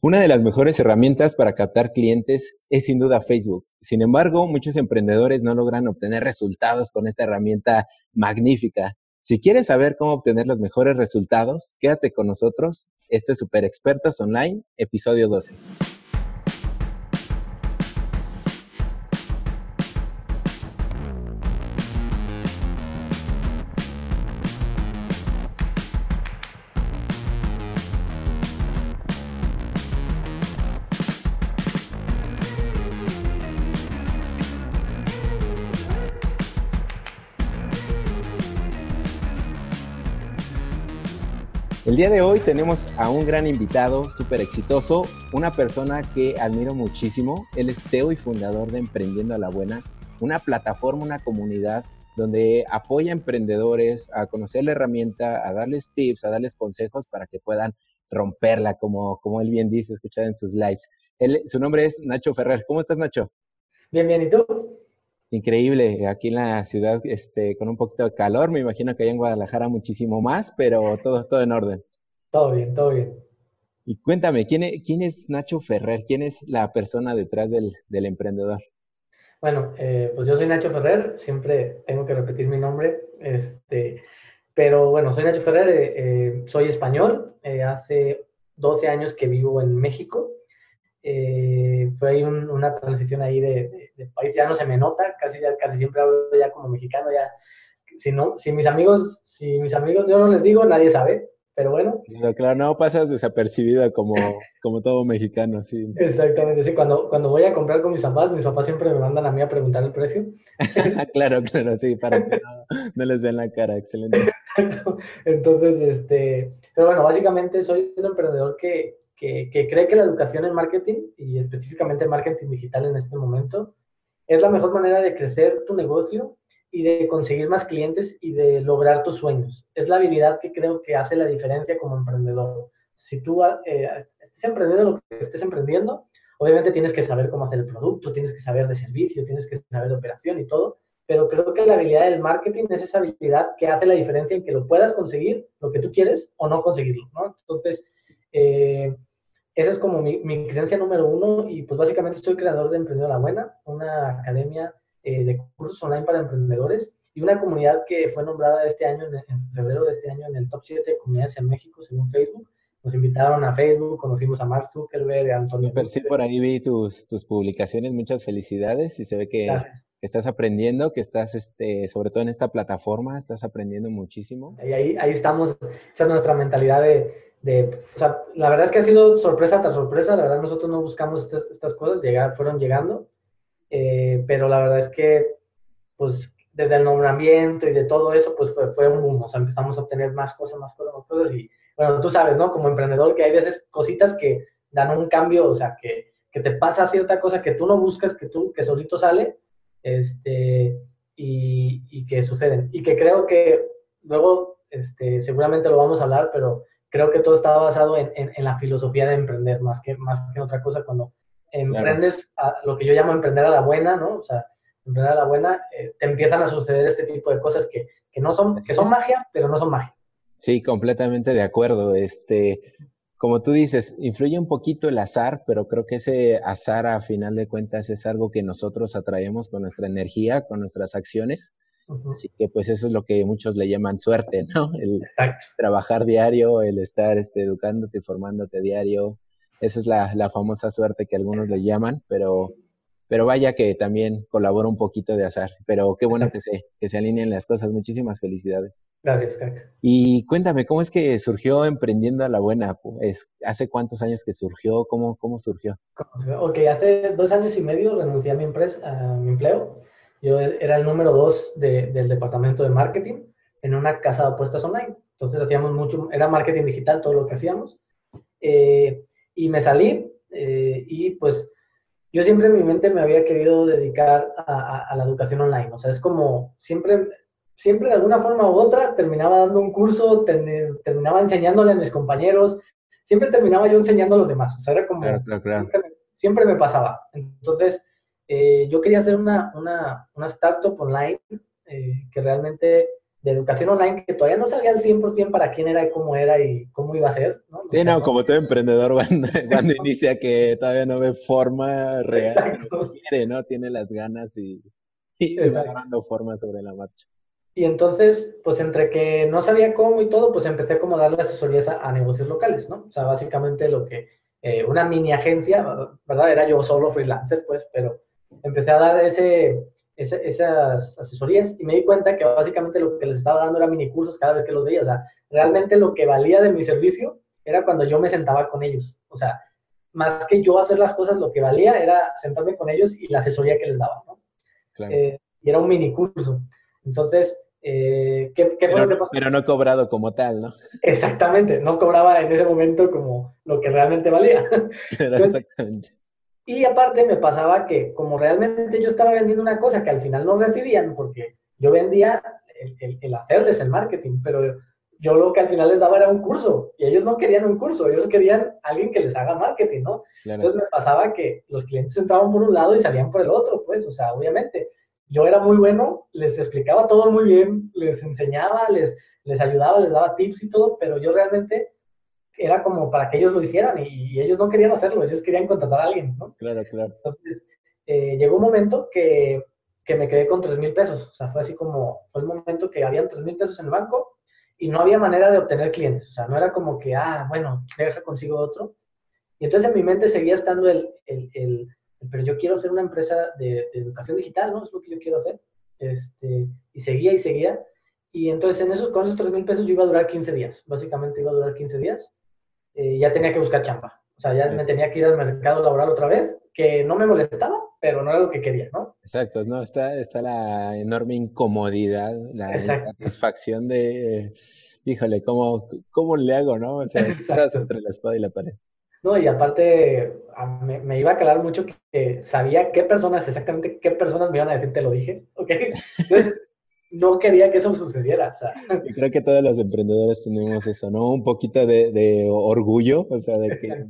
Una de las mejores herramientas para captar clientes es sin duda Facebook. Sin embargo, muchos emprendedores no logran obtener resultados con esta herramienta magnífica. Si quieres saber cómo obtener los mejores resultados, quédate con nosotros. Este es Super Expertos Online, episodio 12. El día de hoy tenemos a un gran invitado, súper exitoso, una persona que admiro muchísimo. Él es CEO y fundador de Emprendiendo a la Buena, una plataforma, una comunidad donde apoya a emprendedores a conocer la herramienta, a darles tips, a darles consejos para que puedan romperla, como, como él bien dice, escuchar en sus lives. Su nombre es Nacho Ferrer. ¿Cómo estás, Nacho? Bien, bien. ¿Y tú? Increíble, aquí en la ciudad este, con un poquito de calor, me imagino que allá en Guadalajara muchísimo más, pero todo, todo en orden. Todo bien, todo bien. Y cuéntame, ¿quién es, quién es Nacho Ferrer? ¿Quién es la persona detrás del, del emprendedor? Bueno, eh, pues yo soy Nacho Ferrer, siempre tengo que repetir mi nombre, este, pero bueno, soy Nacho Ferrer, eh, eh, soy español, hace 12 años que vivo en México, fue una transición ahí de, país, ya no se me nota, casi, ya, casi siempre hablo ya como mexicano, ya, si no, si mis amigos, si mis amigos yo no les digo, nadie sabe, pero bueno. claro, no pasas desapercibida como, como todo mexicano, sí. Exactamente, sí, cuando, cuando voy a comprar con mis papás, mis papás siempre me mandan a mí a preguntar el precio. claro, claro, sí, para que no, les vean la cara, excelente. Exacto, entonces, este, pero bueno, básicamente soy un emprendedor que, que, cree que la educación en marketing y específicamente marketing digital en este momento es la mejor manera de crecer tu negocio y de conseguir más clientes y de lograr tus sueños. Es la habilidad que creo que hace la diferencia como emprendedor. Si tú eh, estés emprendiendo lo que estés emprendiendo, obviamente tienes que saber cómo hacer el producto, tienes que saber de servicio, tienes que saber de operación y todo, pero creo que la habilidad del marketing es esa habilidad que hace la diferencia en que lo puedas conseguir, lo que tú quieres, o no conseguirlo. Entonces, eh, esa es como mi, mi, creencia número uno y pues básicamente soy creador de Emprendedor La Buena, una academia eh, de cursos online para emprendedores y una comunidad que fue nombrada este año, en, febrero de este año, en el top 7 de comunidades en México, según Facebook. Nos invitaron a Facebook, conocimos a Mark Zuckerberg, a Antonio. Sí, por ahí vi tus, tus publicaciones, muchas felicidades y se ve que, estás aprendiendo, que estás, este, sobre todo en esta plataforma, estás aprendiendo muchísimo. Y ahí, ahí estamos, esa es nuestra mentalidad de de, o sea, la verdad es que ha sido sorpresa tras sorpresa, la verdad nosotros no buscamos estas, estas cosas, llegar, fueron llegando, eh, pero la verdad es que, pues, desde el nombramiento y de todo eso, pues fue, fue un boom, o sea, empezamos a obtener más cosas, más cosas, más cosas, y bueno, tú sabes, ¿no? Como emprendedor, que hay veces cositas que dan un cambio, o sea, que, que te pasa cierta cosa que tú no buscas, que tú, que solito sale, este, y, y que suceden, y que creo que luego, este, seguramente lo vamos a hablar, pero creo que todo está basado en, en, la filosofía de emprender más que, más que otra cosa. Cuando emprendes a, lo que yo llamo emprender a la buena, ¿no? O sea, emprender a la buena, eh, te empiezan a suceder este tipo de cosas que, que no son, que son magia, pero no son magia. Sí, completamente de acuerdo. Este, como tú dices, influye un poquito el azar, pero creo que ese azar a final de cuentas es algo que nosotros atraemos con nuestra energía, con nuestras acciones. Así que pues eso es lo que muchos le llaman suerte, ¿no? El trabajar diario, el estar este, educándote, formándote diario. Esa es la, la, famosa suerte que algunos le llaman, pero, pero vaya que también colabora un poquito de azar. Pero qué bueno que se, que se alineen las cosas. Muchísimas felicidades. Gracias, Kaka. Y cuéntame, ¿cómo es que surgió Emprendiendo a la Buena? Pues, ¿Hace cuántos años que surgió? ¿Cómo, cómo surgió? Ok, hace dos años y medio renuncié a mi empresa, a mi empleo yo era el número dos del departamento de marketing en una casa de apuestas online. Entonces hacíamos mucho, era marketing digital todo lo que hacíamos. Eh, y me salí eh, y pues yo siempre en mi mente me había querido dedicar a, la educación online. O sea, es como siempre, siempre de alguna forma u otra terminaba dando un curso, terminaba enseñándole a mis compañeros, siempre terminaba yo enseñando a los demás. O sea, era como... Siempre, siempre me pasaba. Entonces, eh, yo quería hacer una, una, una startup online eh, que realmente educación online que todavía no sabía al 100% para quién era y cómo era y cómo iba a ser. ¿no? Sí, no, como todo emprendedor cuando, inicia que todavía no ve forma real, no quiere, ¿no? Tiene las ganas y, y va dando forma sobre la marcha. Y entonces, pues entre que no sabía cómo y todo, pues empecé como a darle asesorías a, negocios locales, ¿no? O sea, básicamente lo que, eh, una mini agencia, ¿verdad? Era yo solo freelancer, pues, pero empecé a dar ese, esas asesorías y me di cuenta que básicamente lo que les estaba dando era mini cursos cada vez que los veía. O sea, realmente lo que valía de mi servicio era cuando yo me sentaba con ellos. O sea, más que yo hacer las cosas, lo que valía era sentarme con ellos y la asesoría que les daba, ¿no? Eh, y era un mini curso. Entonces, eh, ¿qué, pero, fue lo que pasó? Pero no cobrado como tal, ¿no? Exactamente, no cobraba en ese momento como lo que realmente valía. exactamente. Y aparte me pasaba que como realmente yo estaba vendiendo una cosa que al final no recibían, porque yo vendía el, hacerles el marketing, pero yo lo que al final les daba era un curso y ellos no querían un curso, ellos querían alguien que les haga marketing, ¿no? Entonces me pasaba que los clientes entraban por un lado y salían por el otro, pues, o sea, obviamente yo era muy bueno, les explicaba todo muy bien, les enseñaba, les, les ayudaba, les daba tips y todo, pero yo realmente era como para que ellos lo hicieran y, ellos no querían hacerlo, ellos querían contratar a alguien, ¿no? Claro, claro. Entonces, eh, llegó un momento que, que, me quedé con 3 mil pesos, o sea, fue así como, fue el momento que habían 3 mil pesos en el banco y no había manera de obtener clientes, o sea, no era como que, ah, bueno, deja consigo otro. Y entonces en mi mente seguía estando el, el, el, pero yo quiero hacer una empresa de, educación digital, ¿no? Es lo que yo quiero hacer. Este, y seguía y seguía. Y entonces en esos, con esos 3 mil pesos yo iba a durar 15 días, básicamente iba a durar 15 días. Eh, ya tenía que buscar chamba. O sea, ya me tenía que ir al mercado laboral otra vez, que no me molestaba, pero no era lo que quería, ¿no? Exacto, ¿no? Está, está la enorme incomodidad, la satisfacción de, híjole, ¿cómo, ¿cómo le hago, no? O sea, estás entre la espada y la pared. No, y aparte me, me, iba a calar mucho que sabía qué personas, exactamente qué personas me iban a decir, te lo dije, ¿ok? Entonces, no quería que eso sucediera. O sea. Yo creo que todos los emprendedores tenemos eso, ¿no? Un poquito de, orgullo, o sea, de que,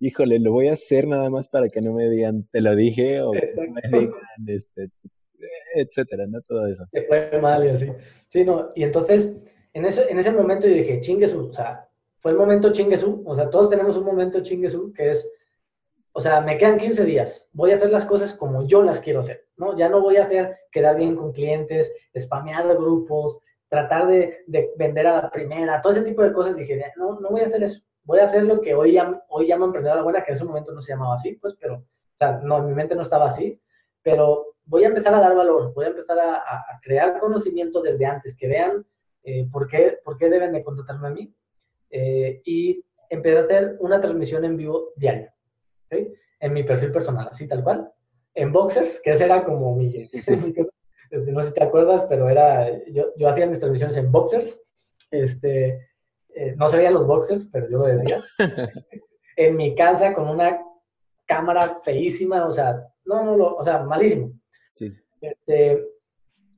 híjole, lo voy a hacer nada más para que no me digan, te lo dije, o me digan, este, etcétera, ¿no? Todo eso. Te fue mal y así. Sí, no, y entonces, en ese, en ese momento yo dije, chinguesu, o sea, fue el momento chinguesu, o sea, todos tenemos un momento chinguesu que es o sea, me quedan 15 días, voy a hacer las cosas como yo las quiero hacer, ¿no? Ya no voy a hacer quedar bien con clientes, spamear grupos, tratar de, vender a la primera, todo ese tipo de cosas. Dije, no, no voy a hacer eso. Voy a hacer lo que hoy, llamo, hoy llamo emprendedora buena, que en ese momento no se llamaba así, pues, pero, o sea, no, mi mente no estaba así, pero voy a empezar a dar valor, voy a empezar a, crear conocimiento desde antes, que vean eh, por, qué, por qué deben de contratarme a mí. Eh, y empecé a hacer una transmisión en vivo diaria en mi perfil personal, así tal cual. En Boxers, que ese era como mi... Este, no sé si te acuerdas, pero era... Yo, yo hacía mis transmisiones en Boxers. Este, eh, no se veían los Boxers, pero yo lo decía. en mi casa con una cámara feísima, o sea, no, no, o sea, malísimo. Este,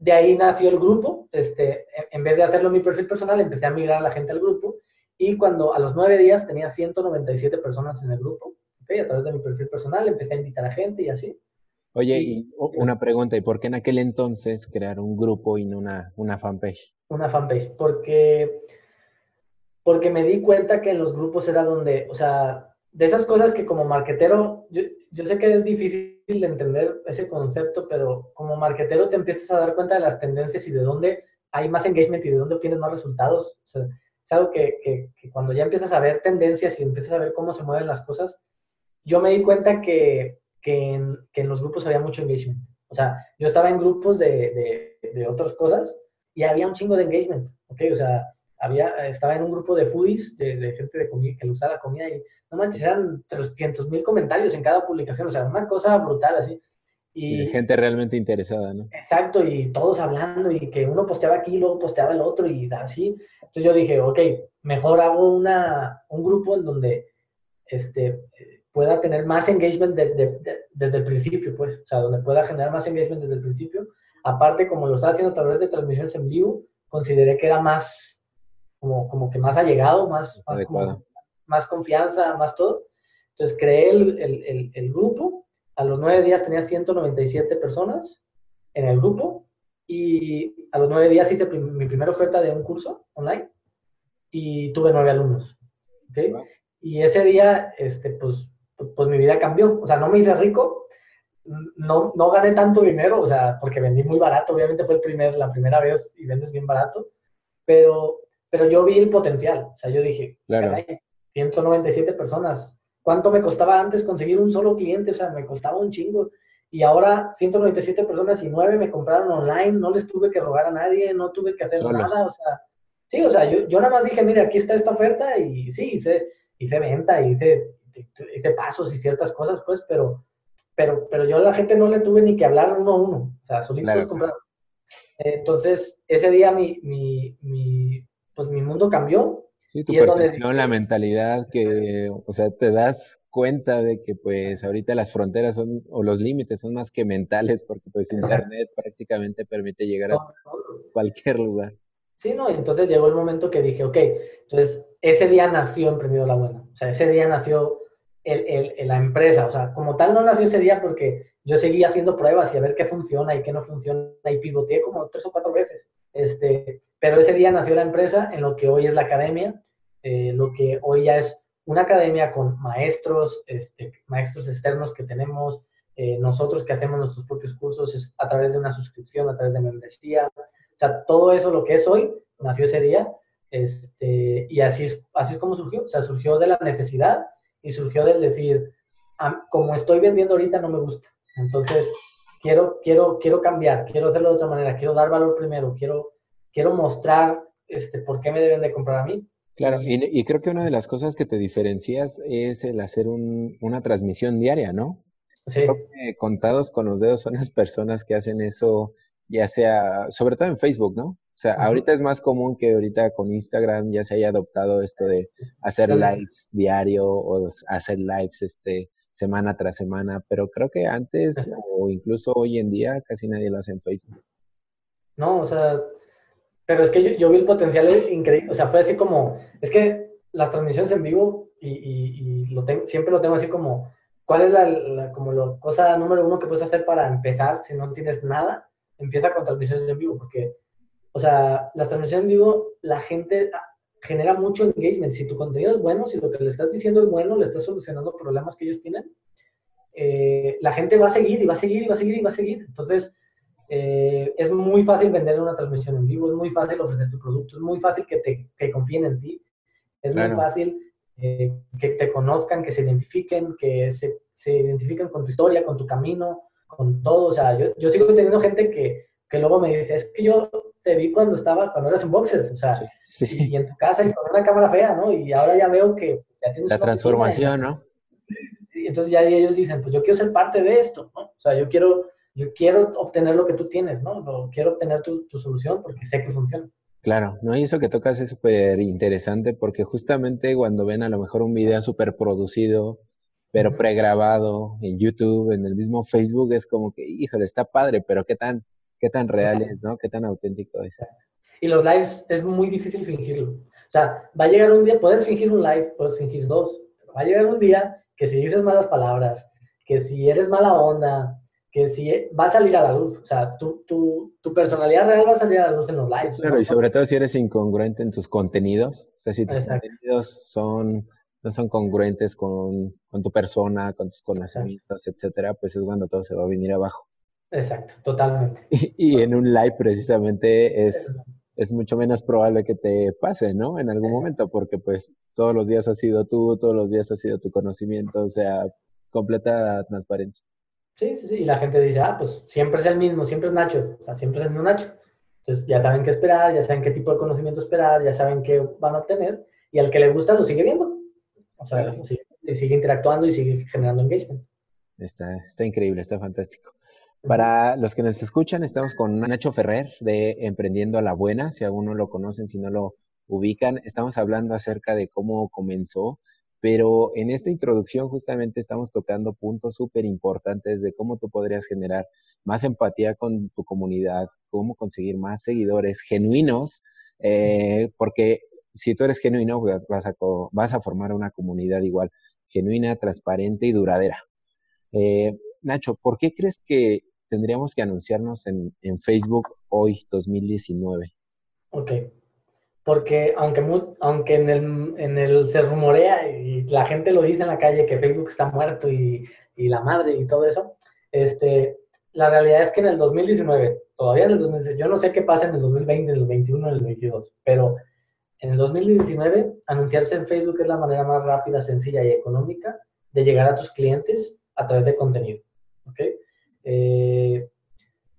de ahí nació el grupo. Este, en vez de hacerlo en mi perfil personal, empecé a migrar a la gente al grupo. Y cuando a los nueve días tenía 197 personas en el grupo, a través de mi perfil personal empecé a invitar a gente y así. Oye, y, una pregunta, ¿y por qué en aquel entonces crear un grupo y no una, una fanpage? Una fanpage, porque, porque me di cuenta que en los grupos era donde, o sea, de esas cosas que como marketero, yo, yo sé que es difícil de entender ese concepto, pero como marketero te empiezas a dar cuenta de las tendencias y de dónde hay más engagement y de dónde obtienes más resultados. O sea, es algo que, que, que, cuando ya empiezas a ver tendencias y empiezas a ver cómo se mueven las cosas, yo me di cuenta que, que, en, que, en, los grupos había mucho engagement. O sea, yo estaba en grupos de, de, de, otras cosas y había un chingo de engagement, ¿ok? O sea, había, estaba en un grupo de foodies, de, gente de comida, que le usaba la comida y, no manches, eran 300 mil comentarios en cada publicación, o sea, una cosa brutal así. Y, gente realmente interesada, ¿no? Exacto, y todos hablando y que uno posteaba aquí, luego posteaba el otro y así. Entonces yo dije, ok, mejor hago una, un grupo en donde este, pueda tener más engagement desde el principio, pues, o sea, donde pueda generar más engagement desde el principio. Aparte, como lo estaba haciendo a través de transmisiones en vivo, consideré que era más, como, como que más allegado, más, más, más confianza, más todo. Entonces creé el, el, el, grupo, a los nueve días tenía 197 personas en el grupo y a los nueve días hice mi primera oferta de un curso online y tuve nueve alumnos. ¿okay? Y ese día, este, pues, pues mi vida cambió. O sea, no me hice rico, no, no gané tanto dinero, o sea, porque vendí muy barato, obviamente fue el primer, la primera vez y vendes bien barato, pero, pero yo vi el potencial. O sea, yo dije, claro. 197 personas. ¿Cuánto me costaba antes conseguir un solo cliente? O sea, me costaba un chingo. Y ahora 197 personas y 9 me compraron online, no les tuve que rogar a nadie, no tuve que hacer nada. O sea, sí, o sea, yo, yo nada más dije, mira, aquí está esta oferta y sí, hice, hice venta, hice, hice pasos y ciertas cosas, pues, pero, pero, pero yo a la gente no le tuve ni que hablar uno a uno. O sea, solitos claro. compraron. Entonces, ese día mi, mi, mi, pues, mi mundo cambió Sí, tu percepción, la mentalidad que, o sea, te das cuenta de que pues ahorita las fronteras son, o los límites son más que mentales, porque pues Internet prácticamente permite llegar a cualquier lugar. Sí, no, entonces llegó el momento que dije, ok, entonces ese día nació Emprendido La Buena, o sea, ese día nació el, el, la empresa, o sea, como tal no nació ese día porque yo seguía haciendo pruebas y a ver qué funciona y qué no funciona y pivoteé como tres o cuatro veces. Este, pero ese día nació la empresa en lo que hoy es la academia, eh, lo que hoy ya es una academia con maestros, este, maestros externos que tenemos, eh, nosotros que hacemos nuestros propios cursos es a través de una suscripción, a través de membresía. O sea, todo eso lo que es hoy nació ese día este, y así es, así es como surgió. O sea, surgió de la necesidad y surgió del decir, como estoy vendiendo ahorita no me gusta. Entonces, quiero, quiero, quiero cambiar, quiero hacerlo de otra manera, quiero dar valor primero, quiero, quiero mostrar este, por qué me deben de comprar a mí. Claro, y, creo que una de las cosas que te diferencias es el hacer una transmisión diaria, ¿no? Sí. Creo que contados con los dedos son las personas que hacen eso, ya sea, sobre todo en Facebook, ¿no? O sea, ahorita es más común que ahorita con Instagram ya se haya adoptado esto de hacer lives diario o hacer lives este, semana tras semana, pero creo que antes o incluso hoy en día casi nadie lo hace en Facebook. No, o sea, pero es que yo, vi el potencial increíble, o sea, fue así como, es que las transmisiones en vivo y, lo tengo, siempre lo tengo así como, ¿cuál es la, como la cosa número uno que puedes hacer para empezar si no tienes nada? Empieza con transmisiones en vivo, porque o sea, las transmisiones en vivo, la gente ah, genera mucho engagement. Si tu contenido es bueno, si lo que le estás diciendo es bueno, le estás solucionando problemas que ellos tienen, eh, la gente va a seguir y va a seguir y va a seguir y va a seguir. Entonces, eh, es muy fácil vender una transmisión en vivo, es muy fácil ofrecer tu producto, es muy fácil que, te, que confíen en ti, es muy fácil eh, que te conozcan, que se identifiquen, que se, se, identifiquen con tu historia, con tu camino, con todo. O sea, yo, yo sigo teniendo gente que, que luego me dice, es que yo te vi cuando estaba, cuando eras en boxers, o sea, Y, en tu casa y con una cámara fea, ¿no? Y ahora ya veo que ya tienes La transformación, ¿no? Y entonces ya ellos dicen, pues yo quiero ser parte de esto, ¿no? O sea, yo quiero, yo quiero obtener lo que tú tienes, ¿no? quiero obtener tu, tu solución porque sé que funciona. Claro, ¿no? Y eso que tocas es súper interesante porque justamente cuando ven a lo mejor un video súper producido, pero pregrabado en YouTube, en el mismo Facebook, es como que, híjole, está padre, pero ¿qué tan qué tan real es, ¿no? Qué tan auténtico es. Y los lives es muy difícil fingirlo. O sea, va a llegar un día, puedes fingir un live, puedes fingir dos, va a llegar un día que si dices malas palabras, que si eres mala onda, que si va a salir a la luz. O sea, tu, tu, tu personalidad real va a salir a la luz en los lives. Claro, y sobre todo si eres incongruente en tus contenidos. O sea, si tus contenidos son, no son congruentes con, con, tu persona, con tus conocimientos, etcétera, pues es cuando todo se va a venir abajo. Exacto, totalmente. Y, en un live precisamente es, es mucho menos probable que te pase, ¿no? En algún momento, porque pues todos los días has sido tú, todos los días ha sido tu conocimiento, o sea, completa transparencia. Sí, sí, sí, y la gente dice, ah, pues siempre es el mismo, siempre es Nacho, o sea, siempre es el mismo Nacho. Entonces ya saben qué esperar, ya saben qué tipo de conocimiento esperar, ya saben qué van a obtener, y al que le gusta lo sigue viendo. O sea, sigue, sigue interactuando y sigue generando engagement. Está, está increíble, está fantástico. Para los que nos escuchan, estamos con Nacho Ferrer de Emprendiendo a la Buena. Si aún no lo conocen, si no lo ubican, estamos hablando acerca de cómo comenzó, pero en esta introducción justamente estamos tocando puntos súper importantes de cómo tú podrías generar más empatía con tu comunidad, cómo conseguir más seguidores genuinos, eh, porque si tú eres genuino, vas a, vas a formar una comunidad igual, genuina, transparente y duradera. Eh, Nacho, ¿por qué crees que tendríamos que anunciarnos en, Facebook hoy, 2019? Ok. Porque aunque, aunque en, el, en el se rumorea y la gente lo dice en la calle que Facebook está muerto y, y la madre y todo eso, este, la realidad es que en el 2019, todavía en el 2019, yo no sé qué pasa en el 2020, en el 21, en el 22, pero en el 2019 anunciarse en Facebook es la manera más rápida, sencilla y económica de llegar a tus clientes a través de contenido. ¿okay? Eh,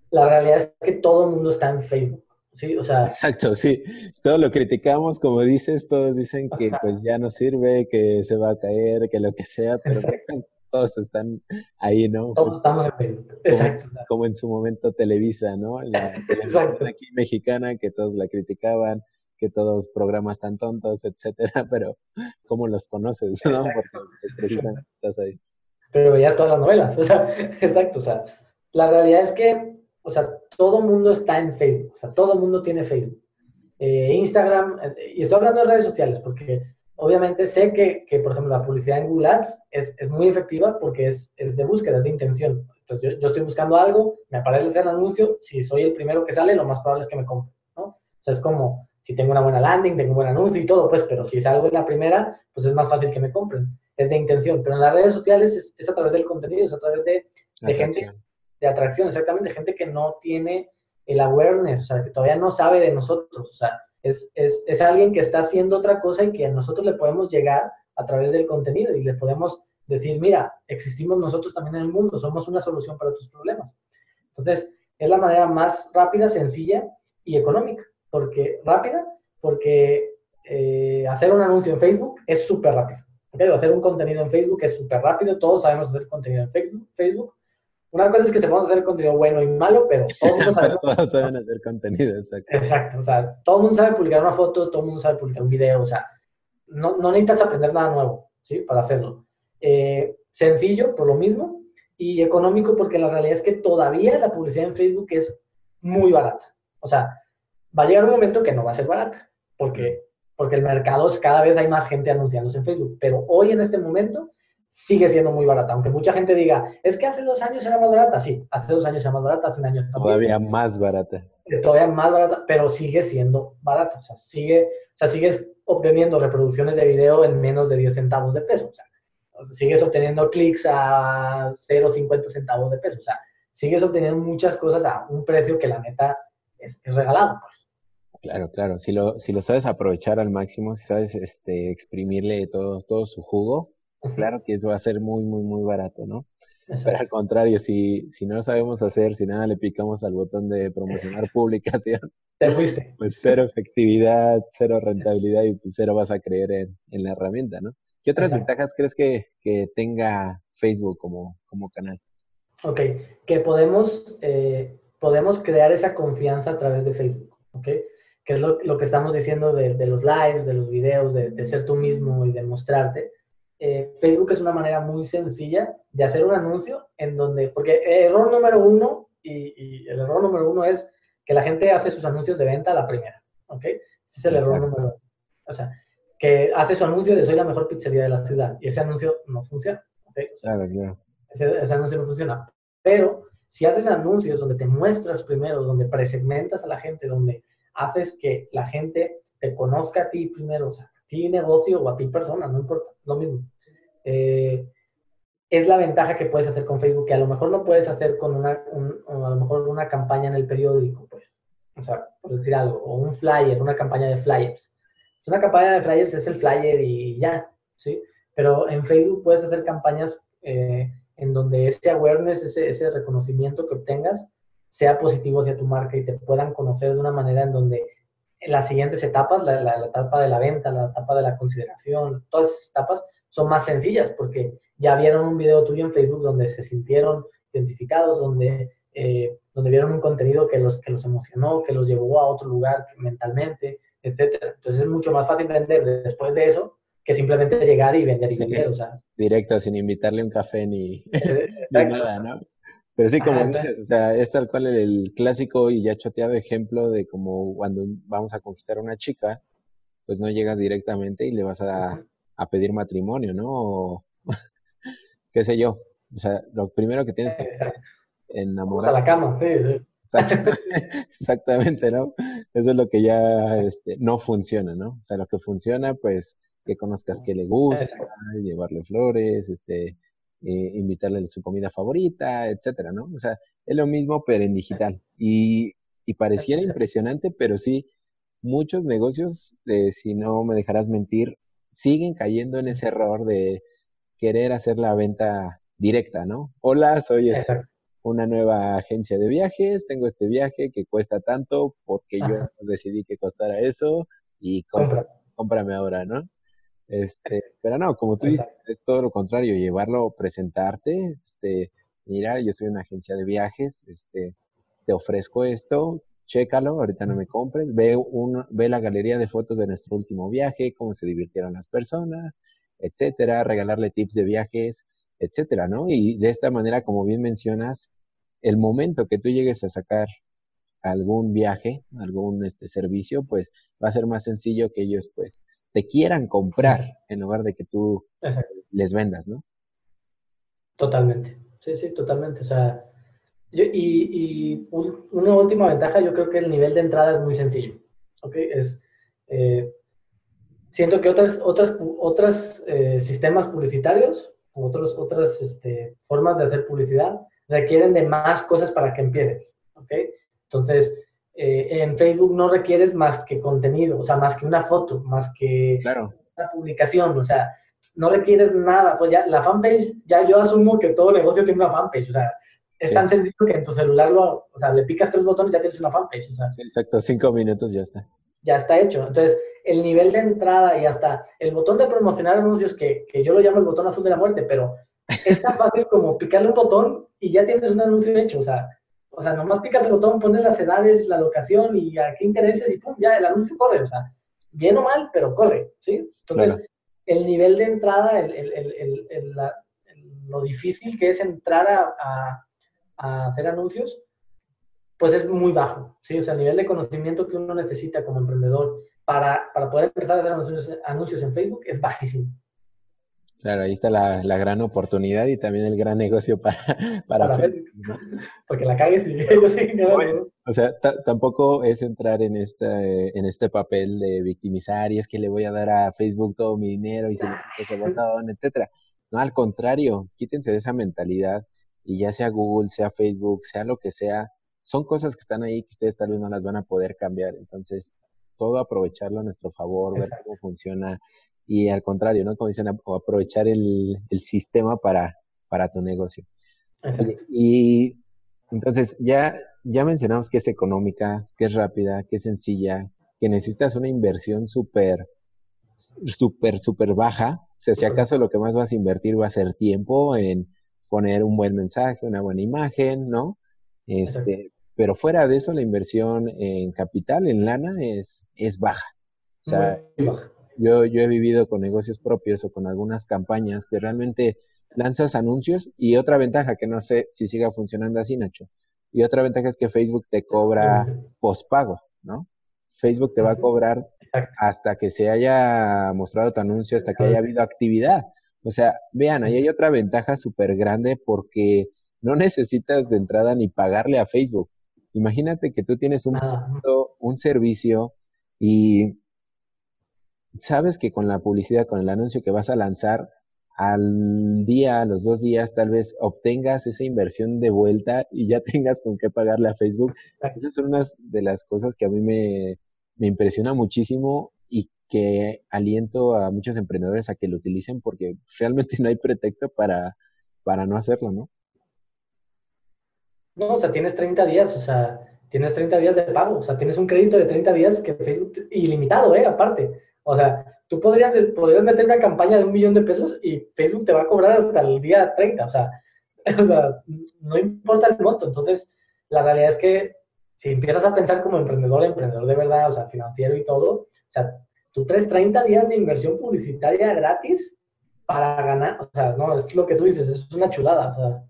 la realidad es que todo el mundo está en Facebook. Sí, o sea. Exacto, sí. Todo lo criticamos, como dices, todos dicen que pues ya no sirve, que se va a caer, que lo que sea, pero pues, todos están ahí, ¿no? Todos estamos en Facebook. Exacto. Como, en su momento Televisa, ¿no? La televisión aquí mexicana, que todos la criticaban, que todos programas tan tontos, etcétera, pero ¿cómo los conoces, no? Porque pues, precisamente estás ahí. Pero veías todas las novelas, o sea, exacto, o sea, la realidad es que o sea, todo mundo está en Facebook, o sea, todo mundo tiene Facebook. Eh, Instagram, eh, y estoy hablando de redes sociales porque obviamente sé que, que por ejemplo, la publicidad en Google Ads es, es muy efectiva porque es, es, de búsqueda, es de intención. Entonces, yo, yo, estoy buscando algo, me aparece el anuncio, si soy el primero que sale, lo más probable es que me compre, ¿no? O sea, es como, si tengo una buena landing, tengo un buen anuncio y todo, pues, pero si es algo en la primera, pues es más fácil que me compren. Es de intención, pero en las redes sociales es, es a través del contenido, es a través de, de gente de atracción, exactamente, gente que no tiene el awareness, o sea, que todavía no sabe de nosotros, o sea, es, es, es alguien que está haciendo otra cosa y que a nosotros le podemos llegar a través del contenido y le podemos decir, mira, existimos nosotros también en el mundo, somos una solución para tus problemas. Entonces, es la manera más rápida, sencilla y económica. porque Rápida, porque eh, hacer un anuncio en Facebook es súper rápido. ¿Okay? Hacer un contenido en Facebook es súper rápido, todos sabemos hacer contenido en Facebook, una cosa es que se puede hacer contenido bueno y malo, pero todos, todos saben hacer contenido, exacto. Exacto, o sea, todo el mundo sabe publicar una foto, todo el mundo sabe publicar un video, o sea, no, no necesitas aprender nada nuevo, ¿sí? Para hacerlo. Eh, sencillo, por lo mismo, y económico porque la realidad es que todavía la publicidad en Facebook es muy barata. O sea, va a llegar un momento que no va a ser barata, porque, porque el mercado es, cada vez hay más gente anunciándose en Facebook, pero hoy en este momento sigue siendo muy barata. Aunque mucha gente diga, es que hace dos años era más barata. Sí, hace dos años era más barata, hace un año Todavía más barata. Eh, todavía más barata, pero sigue siendo barata. O sea, sigue, o sea, sigues obteniendo reproducciones de video en menos de 10 centavos de peso. O sea, sigues obteniendo clics a 0,50 centavos de peso. O sea, sigues obteniendo muchas cosas a un precio que la neta es, regalado, pues. Claro, claro. Si lo, si lo sabes aprovechar al máximo, si sabes este, exprimirle todo, todo su jugo, claro que eso va a ser muy, muy, muy barato, ¿no? Pero al contrario, si, si no lo sabemos hacer, si nada le picamos al botón de promocionar publicación, te fuiste. Pues cero efectividad, cero rentabilidad y pues cero vas a creer en, en la herramienta, ¿no? ¿Qué otras ventajas crees que, que, tenga Facebook como, como canal? Ok, que podemos, eh, podemos crear esa confianza a través de Facebook, ¿ok? Que es lo, lo que estamos diciendo de, de, los lives, de los videos, de, de ser tú mismo y de mostrarte eh, Facebook es una manera muy sencilla de hacer un anuncio en donde, porque el error número uno, y, el error número uno es que la gente hace sus anuncios de venta a la primera, ¿ok? Ese es el error número uno. O sea, que hace su anuncio de soy la mejor pizzería de la ciudad y ese anuncio no funciona, ¿ok? claro, claro. Ese, ese, anuncio no funciona. Pero si haces anuncios donde te muestras primero, donde presegmentas a la gente, donde haces que la gente te conozca a ti primero, o sea, a ti negocio o a ti persona, no importa, lo mismo eh, es la ventaja que puedes hacer con Facebook, que a lo mejor no puedes hacer con una, a lo mejor una campaña en el periódico, pues. O sea, por decir algo, o un flyer, una campaña de flyers. Una campaña de flyers es el flyer y ya, ¿sí? Pero en Facebook puedes hacer campañas eh, en donde ese awareness, ese, ese reconocimiento que obtengas, sea positivo hacia tu marca y te puedan conocer de una manera en donde en las siguientes etapas, la, la, la etapa de la venta, la etapa de la consideración, todas esas etapas, son más sencillas porque ya vieron un video tuyo en Facebook donde se sintieron identificados, donde, eh, donde vieron un contenido que los, que los emocionó, que los llevó a otro lugar mentalmente, etc. Entonces es mucho más fácil vender después de eso que simplemente llegar y vender y vender. O sea. Directo, sin invitarle un café ni, nada, ¿no? Pero sí, como dices, o sea, es tal cual el clásico y ya choteado ejemplo de como cuando vamos a conquistar a una chica, pues no llegas directamente y le vas a, a pedir matrimonio, ¿no? O, qué sé yo. O sea, lo primero que tienes que hacer enamorar. a la cama, sí, sí. Exactamente, ¿no? Eso es lo que ya este, no funciona, ¿no? O sea, lo que funciona, pues, que conozcas que le gusta, llevarle flores, este, eh, invitarle su comida favorita, etcétera, ¿no? O sea, es lo mismo, pero en digital. Y, y pareciera impresionante, pero sí, muchos negocios, eh, si no me dejarás mentir, siguen cayendo en ese error de querer hacer la venta directa, ¿no? Hola, soy este, una nueva agencia de viajes, tengo este viaje que cuesta tanto porque yo decidí que costara eso y cómprame ahora, ¿no? Este, pero no, como tú dices, es todo lo contrario, llevarlo, presentarte, este, mira, yo soy una agencia de viajes, este, te ofrezco esto, chécalo, ahorita no me compres, ve, un, ve la galería de fotos de nuestro último viaje, cómo se divirtieron las personas, etcétera, regalarle tips de viajes, etcétera, ¿no? Y de esta manera, como bien mencionas, el momento que tú llegues a sacar algún viaje, algún este servicio, pues va a ser más sencillo que ellos pues te quieran comprar en lugar de que tú les vendas, ¿no? Totalmente, sí, sí, totalmente. O sea, y, una última ventaja, yo creo que el nivel de entrada es muy sencillo, ¿ok? Es, eh, siento que otras, otras, otras eh, sistemas publicitarios otros, otras este, formas de hacer publicidad requieren de más cosas para que empieces, ¿ok? Entonces, eh, en Facebook no requieres más que contenido, o sea, más que una foto, más que una publicación, o sea, no requieres nada, pues ya la fanpage, ya yo asumo que todo negocio tiene una fanpage, o sea, es tan sencillo que en tu celular lo, o sea, le picas tres botones y ya tienes una fanpage, o sea. Sí, exacto, cinco minutos ya está. Ya está hecho. Entonces, el nivel de entrada y hasta el botón de promocionar anuncios, que, que yo lo llamo el botón azul de la muerte, pero es tan fácil como picarle un botón y ya tienes un anuncio hecho. O sea, o sea, nomás picas el botón, pones las edades, la locación y a qué intereses y pum, ya el anuncio corre. O sea, bien o mal, pero corre, ¿sí? Entonces, el nivel de entrada, el, el, el, lo difícil que es entrar a, a, a, hacer anuncios, pues es muy bajo, ¿sí? O sea, el nivel de conocimiento que uno necesita como emprendedor para, para poder empezar a hacer anuncios, en Facebook es bajísimo. Claro, ahí está la, la, gran oportunidad y también el gran negocio para, para, Facebook. Porque la y ellos siguen O sea, tampoco es entrar en este, en este papel de victimizar y es que le voy a dar a Facebook todo mi dinero y se ese botón, etcétera. No, al contrario, quítense de esa mentalidad y ya sea Google, sea Facebook, sea lo que sea, son cosas que están ahí que ustedes tal vez no las van a poder cambiar. Entonces, todo aprovecharlo a nuestro favor, ver cómo funciona y al contrario, ¿no? Como dicen, aprovechar el, el sistema para, para tu negocio. Y, entonces ya, ya mencionamos que es económica, que es rápida, que es sencilla, que necesitas una inversión súper, súper, súper baja. O sea, si acaso lo que más vas a invertir va a ser tiempo en poner un buen mensaje, una buena imagen, ¿no? Este, pero fuera de eso, la inversión en capital, en lana, es, es baja. O sea, Yo, yo he vivido con negocios propios o con algunas campañas que realmente lanzas anuncios y otra ventaja que no sé si siga funcionando así, Nacho. Y otra ventaja es que Facebook te cobra pospago, ¿no? Facebook te va a cobrar hasta que se haya mostrado tu anuncio, hasta que haya habido actividad. O sea, vean, ahí hay otra ventaja súper grande porque no necesitas de entrada ni pagarle a Facebook. Imagínate que tú tienes un, un servicio y sabes que con la publicidad, con el anuncio que vas a lanzar, al día, a los dos días, tal vez obtengas esa inversión de vuelta y ya tengas con qué pagarle a Facebook. Esas son unas de las cosas que a mí me, me impresiona muchísimo y que aliento a muchos emprendedores a que lo utilicen porque realmente no hay pretexto para, para no hacerlo, ¿no? No, o sea, tienes 30 días, o sea, tienes 30 días de pago, o sea, tienes un crédito de 30 días que Facebook, ilimitado, ¿eh? Aparte. O sea, tú podrías, podrías meter una campaña de un millón de pesos y Facebook te va a cobrar hasta el día 30, o sea, o sea, no importa el monto. Entonces, la realidad es que si empiezas a pensar como emprendedor, emprendedor de verdad, o sea, financiero y todo, o sea, tú traes 30 días de inversión publicitaria gratis para ganar, o sea, no, es lo que tú dices, es una chulada, o sea,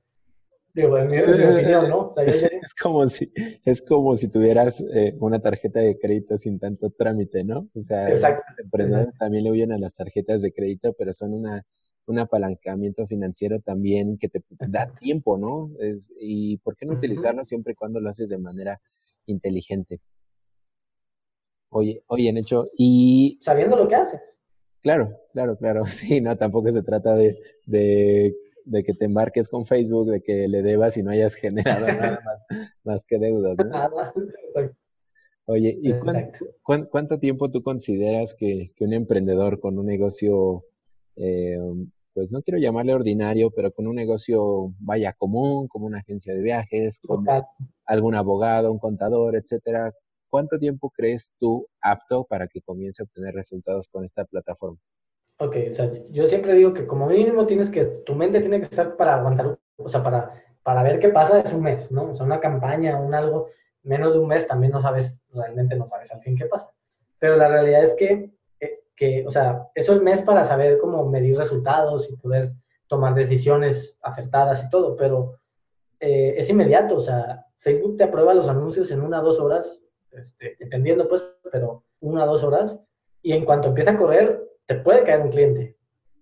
es, como si, es como si tuvieras eh, una tarjeta de crédito sin tanto trámite, ¿no? O sea, los emprendedores también le huyen a las tarjetas de crédito, pero son una, un apalancamiento financiero también que te da tiempo, ¿no? Es, y ¿por qué no utilizarlo siempre y cuando lo haces de manera inteligente? Oye, oye, en hecho, y... Sabiendo lo que haces. Claro, claro, claro. Sí, no, tampoco se trata de, de, de, que te embarques con Facebook, de que le debas y no hayas generado nada más, más que deudas, ¿no? Oye, ¿y cuánto, cuánto, tiempo tú consideras que, que, un emprendedor con un negocio, eh, pues no quiero llamarle ordinario, pero con un negocio vaya común, como una agencia de viajes, como algún abogado, un contador, etcétera, ¿cuánto tiempo crees tú apto para que comience a obtener resultados con esta plataforma? Ok, o sea, yo siempre digo que como mínimo tienes que, tu mente tiene que estar para aguantar, o sea, para, para ver qué pasa es un mes, ¿no? O sea, una campaña, un algo, menos de un mes también no sabes, realmente no sabes al fin qué pasa. Pero la realidad es que, eh, que o sea, eso el mes para saber cómo medir resultados y poder tomar decisiones acertadas y todo, pero eh, es inmediato, o sea, Facebook te aprueba los anuncios en una o dos horas este, dependiendo pues, pero una o dos horas, y en cuanto empieza a correr, te puede caer un cliente.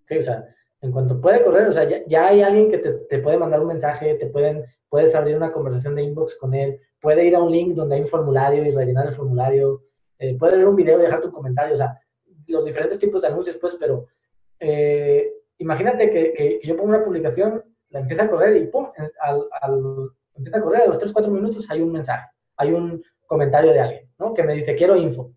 O sea, en cuanto puede correr, o sea, ya, hay alguien que te, puede mandar un mensaje, te pueden, puedes abrir una conversación de inbox con él, puede ir a un link donde hay un formulario y rellenar el formulario, eh, puede ver un video y dejar tu comentario, o sea, los diferentes tipos de anuncios, pues, pero eh, imagínate que, yo pongo una publicación, la empieza a correr y pum, al, empieza a correr, a los 3, 4 minutos hay un mensaje, hay un, comentario de alguien, ¿no? Que me dice, quiero info.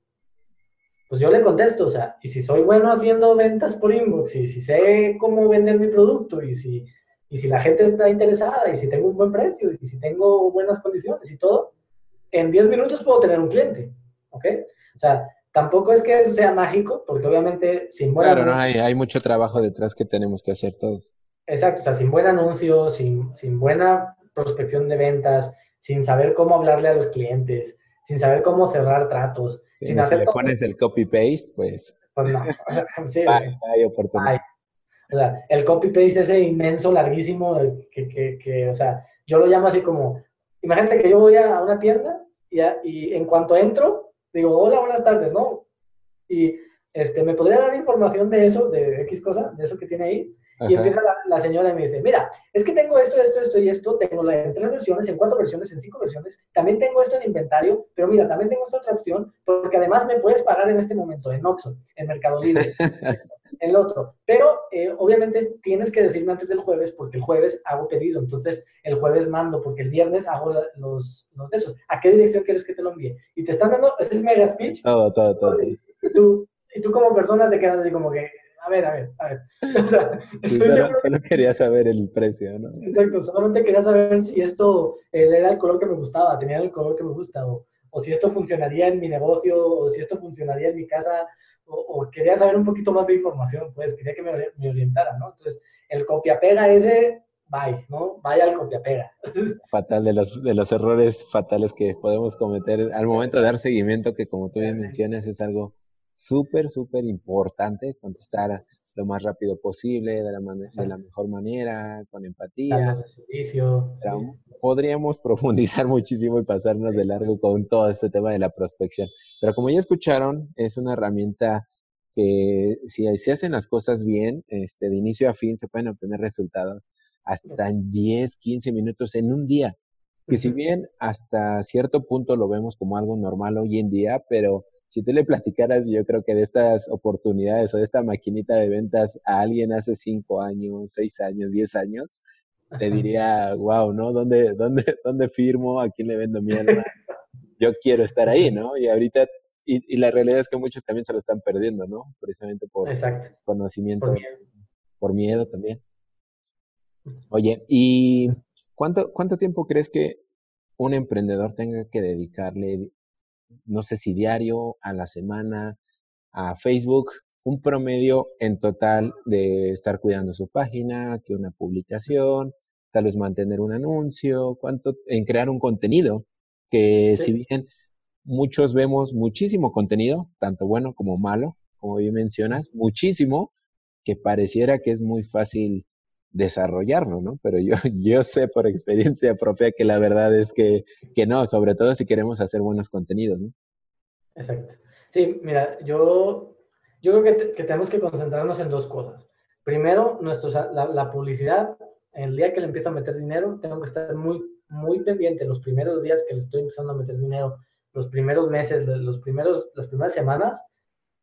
Pues yo le contesto, o sea, y si soy bueno haciendo ventas por inbox, y si sé cómo vender mi producto, y si, y si la gente está interesada, y si tengo un buen precio, y si tengo buenas condiciones y todo, en 10 minutos puedo tener un cliente, ¿ok? O sea, tampoco es que eso sea mágico, porque obviamente sin buen Claro, no, hay, hay mucho trabajo detrás que tenemos que hacer todos. Exacto, o sea, sin buen anuncio, sin, sin buena prospección de ventas, sin saber cómo hablarle a los clientes, sin saber cómo cerrar tratos. sin hacer si le pones el copy-paste, pues... Pues no, sí, hay, oportunidad. O sea, el copy-paste ese inmenso, larguísimo, que, que, que, o sea, yo lo llamo así como, imagínate que yo voy a una tienda y, y en cuanto entro, digo, hola, buenas tardes, ¿no? Y este, ¿me podría dar información de eso, de X cosa, de eso que tiene ahí? Y empieza la, señora y me dice, mira, es que tengo esto, esto, esto y esto, tengo en tres versiones, en cuatro versiones, en cinco versiones, también tengo esto en inventario, pero mira, también tengo esta otra opción, porque además me puedes pagar en este momento, en Oxxo, en Mercado Libre, en el otro. Pero eh, obviamente tienes que decirme antes del jueves, porque el jueves hago pedido, entonces el jueves mando, porque el viernes hago los, los de esos. ¿A qué dirección quieres que te lo envíe? Y te están dando, ese es mega speech. Todo, todo, todo. Y tú, y tú como persona te quedas así como que, a ver, a ver, a ver. O sea, solo, quería saber el precio, ¿no? Exacto, solamente quería saber si esto eh, era el color que me gustaba, tenía el color que me gusta, o, o si esto funcionaría en mi negocio, o si esto funcionaría en mi casa, o, quería saber un poquito más de información, pues quería que me, me orientara, ¿no? Entonces, el copia-pega ese, bye, ¿no? Vaya al copia-pega. Fatal, de los, de los errores fatales que podemos cometer al momento de dar seguimiento, que como tú bien mencionas, es algo súper, súper importante contestar lo más rápido posible, de la, de la mejor manera, con empatía. Podríamos profundizar muchísimo y pasarnos de largo con todo este tema de la prospección. Pero como ya escucharon, es una herramienta que si se hacen las cosas bien, este, de inicio a fin, se pueden obtener resultados hasta en 10, 15 minutos en un día. Que si bien hasta cierto punto lo vemos como algo normal hoy en día, pero si tú le platicaras, yo creo que de estas oportunidades o de esta maquinita de ventas a alguien hace cinco años, seis años, diez años, te diría, wow, ¿no? ¿Dónde, dónde, dónde firmo? ¿A quién le vendo mierda? Yo quiero estar ahí, ¿no? Y ahorita, y, la realidad es que muchos también se lo están perdiendo, ¿no? Precisamente por desconocimiento, por miedo. por miedo también. Oye, ¿y cuánto, cuánto tiempo crees que un emprendedor tenga que dedicarle no sé si diario, a la semana, a Facebook, un promedio en total de estar cuidando su página, que una publicación, tal vez mantener un anuncio, cuánto en crear un contenido, que si bien muchos vemos muchísimo contenido, tanto bueno como malo, como bien mencionas, muchísimo, que pareciera que es muy fácil desarrollarlo, ¿no? Pero yo, yo sé por experiencia propia que la verdad es que, que no, sobre todo si queremos hacer buenos contenidos, ¿no? Exacto. Sí, mira, yo, yo creo que, que tenemos que concentrarnos en dos cosas. primero, nuestro, la, la, publicidad, el día que le empiezo a meter dinero, tengo que estar muy, muy pendiente los primeros días que le estoy empezando a meter dinero, los primeros meses, los primeros, las primeras semanas,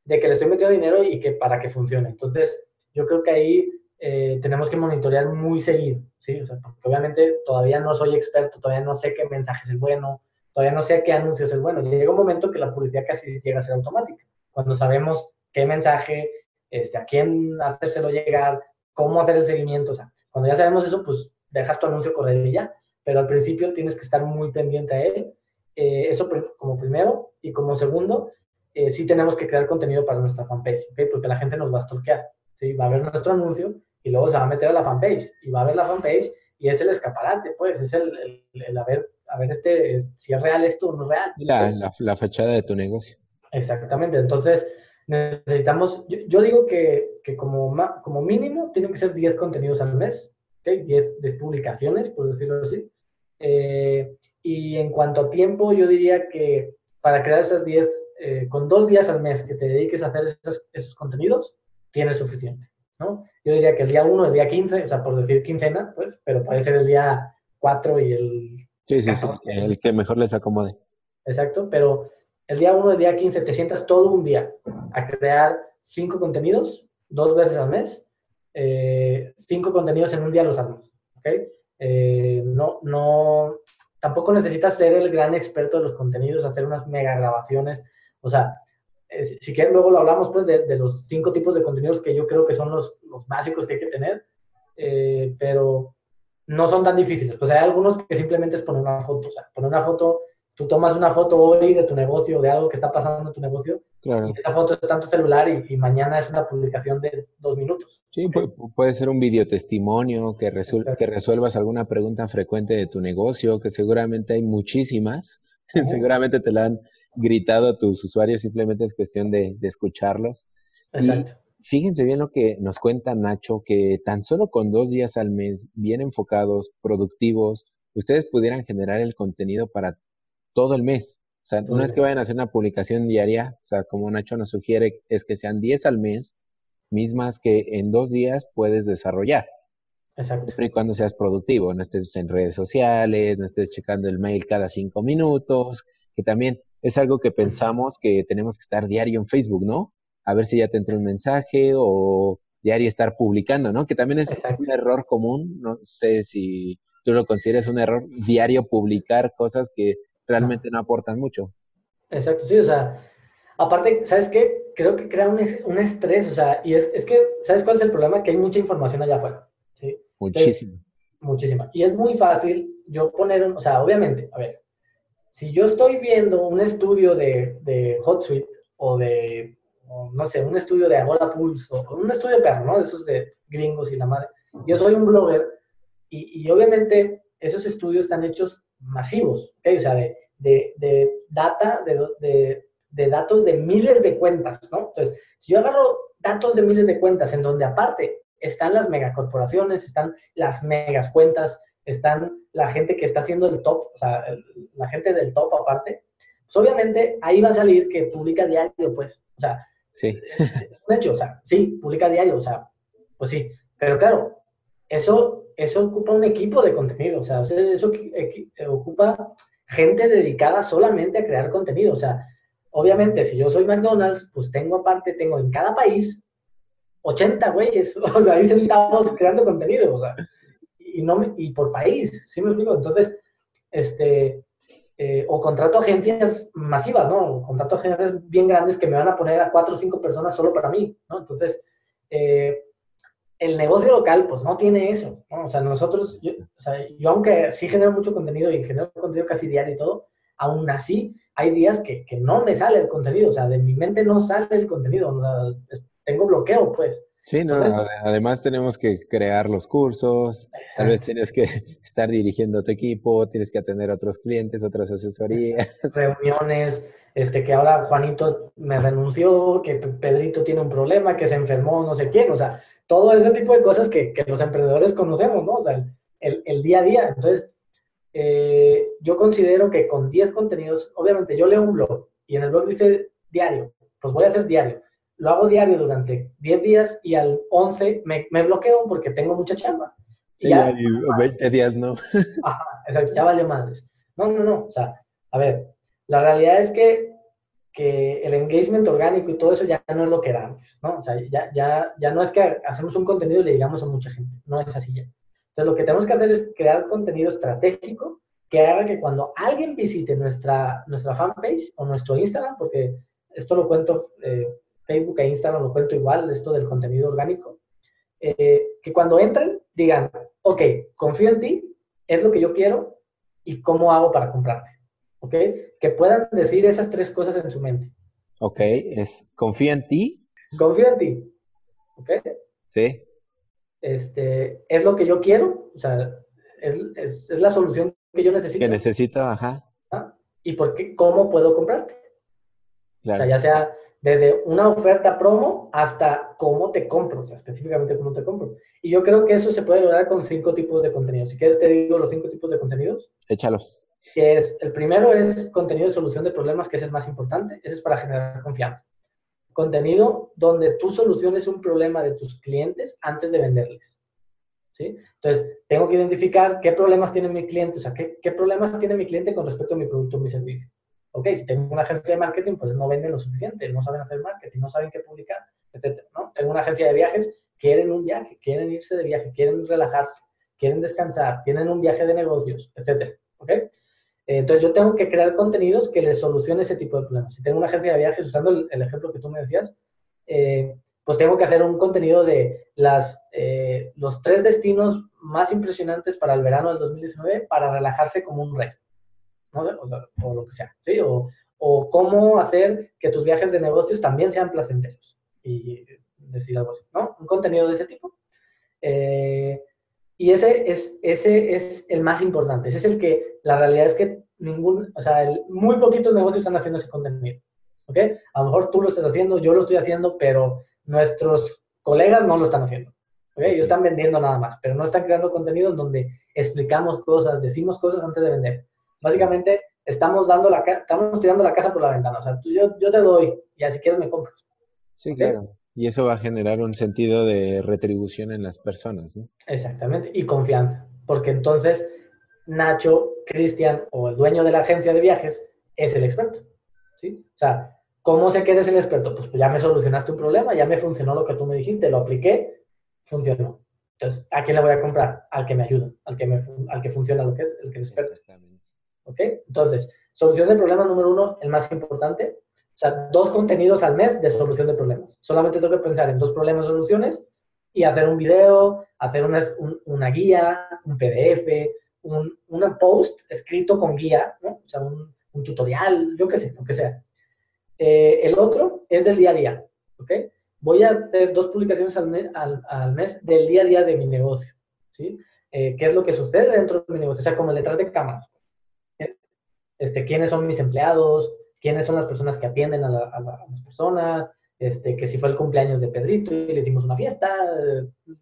de que le estoy metiendo dinero y que para que funcione. Entonces, yo creo que ahí eh, tenemos que monitorear muy seguido, ¿sí? O sea, porque obviamente todavía no soy experto, todavía no sé qué mensaje es el bueno, todavía no sé qué anuncio es el bueno. Llega un momento que la publicidad casi llega a ser automática, cuando sabemos qué mensaje, este, a quién hacérselo llegar, cómo hacer el seguimiento, o sea, cuando ya sabemos eso, pues dejas tu anuncio correr y ya, pero al principio tienes que estar muy pendiente a él. Eh, eso como primero, y como segundo, eh, sí tenemos que crear contenido para nuestra fanpage, ¿okay? porque la gente nos va a stalkear, ¿sí? va a ver nuestro anuncio y luego se va a meter a la fanpage y va a ver la fanpage y es el escaparate, pues, es el, el, a, ver, a ver este, si es real esto o no es real. La, la, fachada de tu negocio. Exactamente, entonces necesitamos, yo, digo que, que, como, como mínimo tienen que ser 10 contenidos al mes, ¿okay? 10, 10 publicaciones, por decirlo así. Eh, y en cuanto a tiempo, yo diría que para crear esas 10, eh, con dos días al mes que te dediques a hacer esos, esos contenidos, tienes suficiente. ¿No? Yo diría que el día 1, el día 15, o sea, por decir quincena, pues, pero puede ser el día 4 y el... Sí, sí, sí, el que mejor les acomode. Exacto, pero el día 1, el día 15, te sientas todo un día a crear cinco contenidos, dos veces al mes, eh, cinco contenidos en un día los haces, ¿ok? Eh, no, no, tampoco necesitas ser el gran experto de los contenidos, hacer unas mega grabaciones, o sea, si quieren, luego lo hablamos pues de, los cinco tipos de contenidos que yo creo que son los, los básicos que hay que tener, eh, pero no son tan difíciles. Pues hay algunos que simplemente es poner una foto, o sea, poner una foto, tú tomas una foto hoy de tu negocio, de algo que está pasando en tu negocio, y esa foto está en tu celular y, mañana es una publicación de dos minutos. Sí, puede, ser un videotestimonio que, que resuelvas alguna pregunta frecuente de tu negocio, que seguramente hay muchísimas, seguramente te la han gritado a tus usuarios, simplemente es cuestión de, escucharlos. Exacto. fíjense bien lo que nos cuenta Nacho, que tan solo con dos días al mes, bien enfocados, productivos, ustedes pudieran generar el contenido para todo el mes. O sea, no es que vayan a hacer una publicación diaria, o sea, como Nacho nos sugiere, es que sean 10 al mes, mismas que en dos días puedes desarrollar. Exacto. Siempre y cuando seas productivo, no estés en redes sociales, no estés checando el mail cada cinco minutos, que también es algo que pensamos que tenemos que estar diario en Facebook, ¿no? A ver si ya te entró un mensaje o diario estar publicando, ¿no? Que también es un error común, no sé si tú lo consideras un error, diario publicar cosas que realmente no, aportan mucho. Exacto, sí, o sea, aparte, ¿sabes qué? Creo que crea un, un estrés, o sea, y es, es, que, ¿sabes cuál es el problema? Que hay mucha información allá afuera, ¿sí? Muchísima. muchísima. Y es muy fácil yo poner, o sea, obviamente, a ver, si yo estoy viendo un estudio de, de HotSuite o de, no sé, un estudio de Agora Pulse o un estudio perro, ¿no? De esos de gringos y la madre. Yo soy un blogger y, y obviamente esos estudios están hechos masivos, ¿ok? O sea, de, de, de data, de, de, datos de miles de cuentas, ¿no? Entonces, si yo agarro datos de miles de cuentas en donde aparte están las megacorporaciones, están las megas cuentas, están la gente que está haciendo el top, o sea, la gente del top aparte, pues obviamente ahí va a salir que publica diario, pues, o sea, sí. es un hecho, o sea, sí, publica diario, o sea, pues sí, pero claro, eso, eso ocupa un equipo de contenido, o sea, eso ocupa gente dedicada solamente a crear contenido, o sea, obviamente si yo soy McDonald's, pues tengo aparte, tengo en cada país 80 güeyes, o sea, ahí sentados creando contenido, o sea, y, por país, ¿sí me explico? Entonces, este, eh, o contrato agencias masivas, ¿no? Contrato agencias bien grandes que me van a poner a cuatro o cinco personas solo para mí, ¿no? Entonces, eh, el negocio local, pues no tiene eso, ¿no? O sea, nosotros, yo, o sea, yo aunque sí genero mucho contenido y genero contenido casi diario y todo, aún así hay días que, no me sale el contenido, o sea, de mi mente no sale el contenido, tengo bloqueo, pues. Sí, no, además tenemos que crear los cursos, tal vez tienes que estar dirigiendo tu equipo, tienes que atender a otros clientes, otras asesorías. Reuniones, este, que ahora Juanito me renunció, que Pedrito tiene un problema, que se enfermó, no sé quién, o sea, todo ese tipo de cosas que, que los emprendedores conocemos, ¿no? O sea, el, el día a día. Entonces, eh, yo considero que con 10 contenidos, obviamente yo leo un blog y en el blog dice diario, pues voy a hacer diario lo hago diario durante 10 días y al 11 me, me bloqueo porque tengo mucha chamba. Sí, ya, 20 días no. Ajá, exacto, ya vale madres. No, no, no, o sea, a ver, la realidad es que, que el engagement orgánico y todo eso ya no es lo que era antes, ¿no? O sea, ya, ya, ya no es que hacemos un contenido y le llegamos a mucha gente, no es así ya. Entonces, lo que tenemos que hacer es crear contenido estratégico que haga que cuando alguien visite nuestra, nuestra fanpage o nuestro Instagram, porque esto lo cuento, eh, Facebook e Instagram lo cuento igual, esto del contenido orgánico, eh, que cuando entren digan, ok, confío en ti, es lo que yo quiero y cómo hago para comprarte. ¿Ok? Que puedan decir esas tres cosas en su mente. Ok, es confío en ti. Confío en ti. ¿Ok? Sí. Este, es lo que yo quiero, o sea, es, es, es la solución que yo necesito. Que necesito, ajá. ¿Ah? ¿Y por qué, cómo puedo comprarte? Claro. O sea, ya sea desde una oferta promo hasta cómo te compro, o sea, específicamente cómo te compro. Y yo creo que eso se puede lograr con cinco tipos de contenidos. Si quieres te digo los cinco tipos de contenidos. Échalos. Que es, el primero es contenido de solución de problemas, que es el más importante. Ese es para generar confianza. Contenido donde tú soluciones un problema de tus clientes antes de venderles. ¿Sí? Entonces, tengo que identificar qué problemas tiene mi cliente, o sea, qué, qué problemas tiene mi cliente con respecto a mi producto o mi servicio ok, si tengo una agencia de marketing, pues no venden lo suficiente, no saben hacer marketing, no saben qué publicar, etcétera, ¿no? Tengo una agencia de viajes, quieren un viaje, quieren irse de viaje, quieren relajarse, quieren descansar, tienen un viaje de negocios, etcétera, ¿ok? Entonces yo tengo que crear contenidos que les solucione ese tipo de problemas. Si tengo una agencia de viajes, usando el, el ejemplo que tú me decías, eh, pues tengo que hacer un contenido de las, eh, los tres destinos más impresionantes para el verano del 2019 para relajarse como un rey. ¿No? O, lo que sea, ¿sí? O, o, cómo hacer que tus viajes de negocios también sean placenteros y decir algo así, ¿no? Un contenido de ese tipo. Eh, y ese es, ese es el más importante, ese es el que la realidad es que ningún, o sea, el, muy poquitos negocios están haciendo ese contenido, ¿ok? A lo mejor tú lo estás haciendo, yo lo estoy haciendo, pero nuestros colegas no lo están haciendo. ¿ok? Ellos están vendiendo nada más, pero no están creando contenido en donde explicamos cosas, decimos cosas antes de vender. Básicamente, estamos, dando la, estamos tirando la casa por la ventana. O sea, tú, yo, yo te doy y así quieres me compras. Sí, claro. Y eso va a generar un sentido de retribución en las personas. ¿no? Exactamente. Y confianza. Porque entonces Nacho, Cristian o el dueño de la agencia de viajes es el experto. ¿sí? O sea, ¿cómo sé que eres el experto? Pues, pues ya me solucionaste un problema, ya me funcionó lo que tú me dijiste, lo apliqué, funcionó. Entonces, ¿a quién le voy a comprar? Al que me ayuda, al que, me, al que funciona lo que es, el que es experto. ¿Ok? Entonces, solución de problema número uno, el más importante. O sea, dos contenidos al mes de solución de problemas. Solamente tengo que pensar en dos problemas soluciones y hacer un video, hacer una, una guía, un PDF, un una post escrito con guía, ¿no? O sea, un, un tutorial, yo qué sé, lo que sea. Eh, el otro es del día a día, ¿ok? Voy a hacer dos publicaciones al mes, al, al mes del día a día de mi negocio, ¿sí? Eh, ¿Qué es lo que sucede dentro de mi negocio? O sea, como detrás de cámaras este, quiénes son mis empleados, quiénes son las personas que atienden a, las personas, este, que si fue el cumpleaños de Pedrito y le hicimos una fiesta,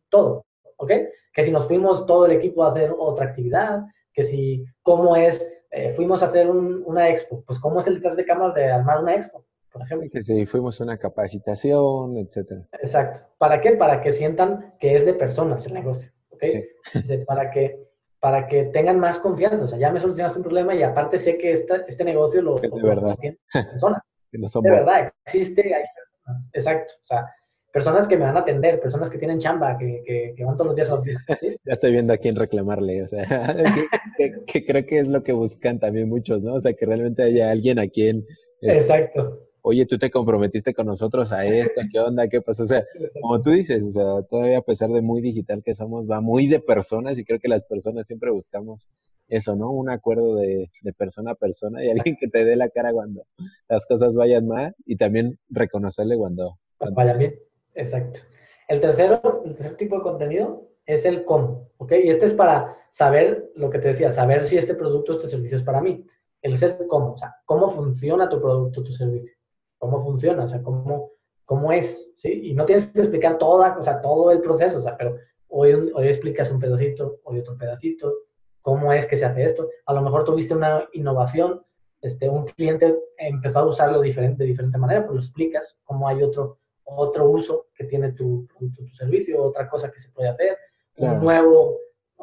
todo, ¿ok? Que si nos fuimos todo el equipo a hacer otra actividad, que si, cómo es, eh, fuimos a hacer una expo, pues cómo es el detrás de cámaras de armar una expo, por ejemplo. que si fuimos a una capacitación, etcétera. Exacto. ¿Para qué? Para que sientan que es de personas el negocio, ¿ok? Sí. Para que para que tengan más confianza. O sea, ya me solucionaste un problema y aparte sé que esta, este negocio lo, es de verdad. personas. de verdad, existe, hay personas. Exacto. O sea, personas que me van a atender, personas que tienen chamba, que, que, van todos los días a la oficina. Ya estoy viendo a quién reclamarle, o sea, que, creo que es lo que buscan también muchos, ¿no? O sea, que realmente haya alguien a quien... Este, Exacto oye, tú te comprometiste con nosotros a esto, ¿qué onda? ¿Qué pasó? O sea, como tú dices, o sea, todavía a pesar de muy digital que somos, va muy de personas y creo que las personas siempre buscamos eso, ¿no? Un acuerdo de, persona a persona y alguien que te dé la cara cuando las cosas vayan mal y también reconocerle cuando... Cuando vayan bien, exacto. El tercero, el tercer tipo de contenido es el cómo, ¿ok? Y este es para saber lo que te decía, saber si este producto, este servicio es para mí. El es cómo, o sea, cómo funciona tu producto, tu servicio cómo funciona, o sea, cómo, cómo es, ¿sí? Y no tienes que explicar toda, o sea, todo el proceso, o sea, pero hoy, hoy explicas un pedacito, hoy otro pedacito, cómo es que se hace esto. A lo mejor tuviste una innovación, este, un cliente empezó a usarlo diferente, de diferente manera, pues lo explicas, cómo hay otro, otro uso que tiene tu, tu, servicio, otra cosa que se puede hacer, un nuevo,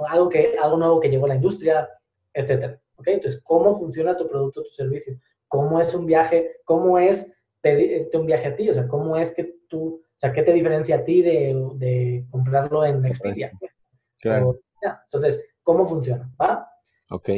algo, que, algo nuevo que llegó a la industria, etcétera. ¿Okay? Entonces, ¿cómo funciona tu producto, tu servicio? ¿Cómo es un viaje? ¿Cómo es pedirte un viaje a ti? O sea, ¿cómo es que tú, o sea, qué te diferencia a ti de, de comprarlo en Expedia? Claro. entonces, ¿cómo funciona? ¿Va? Ok.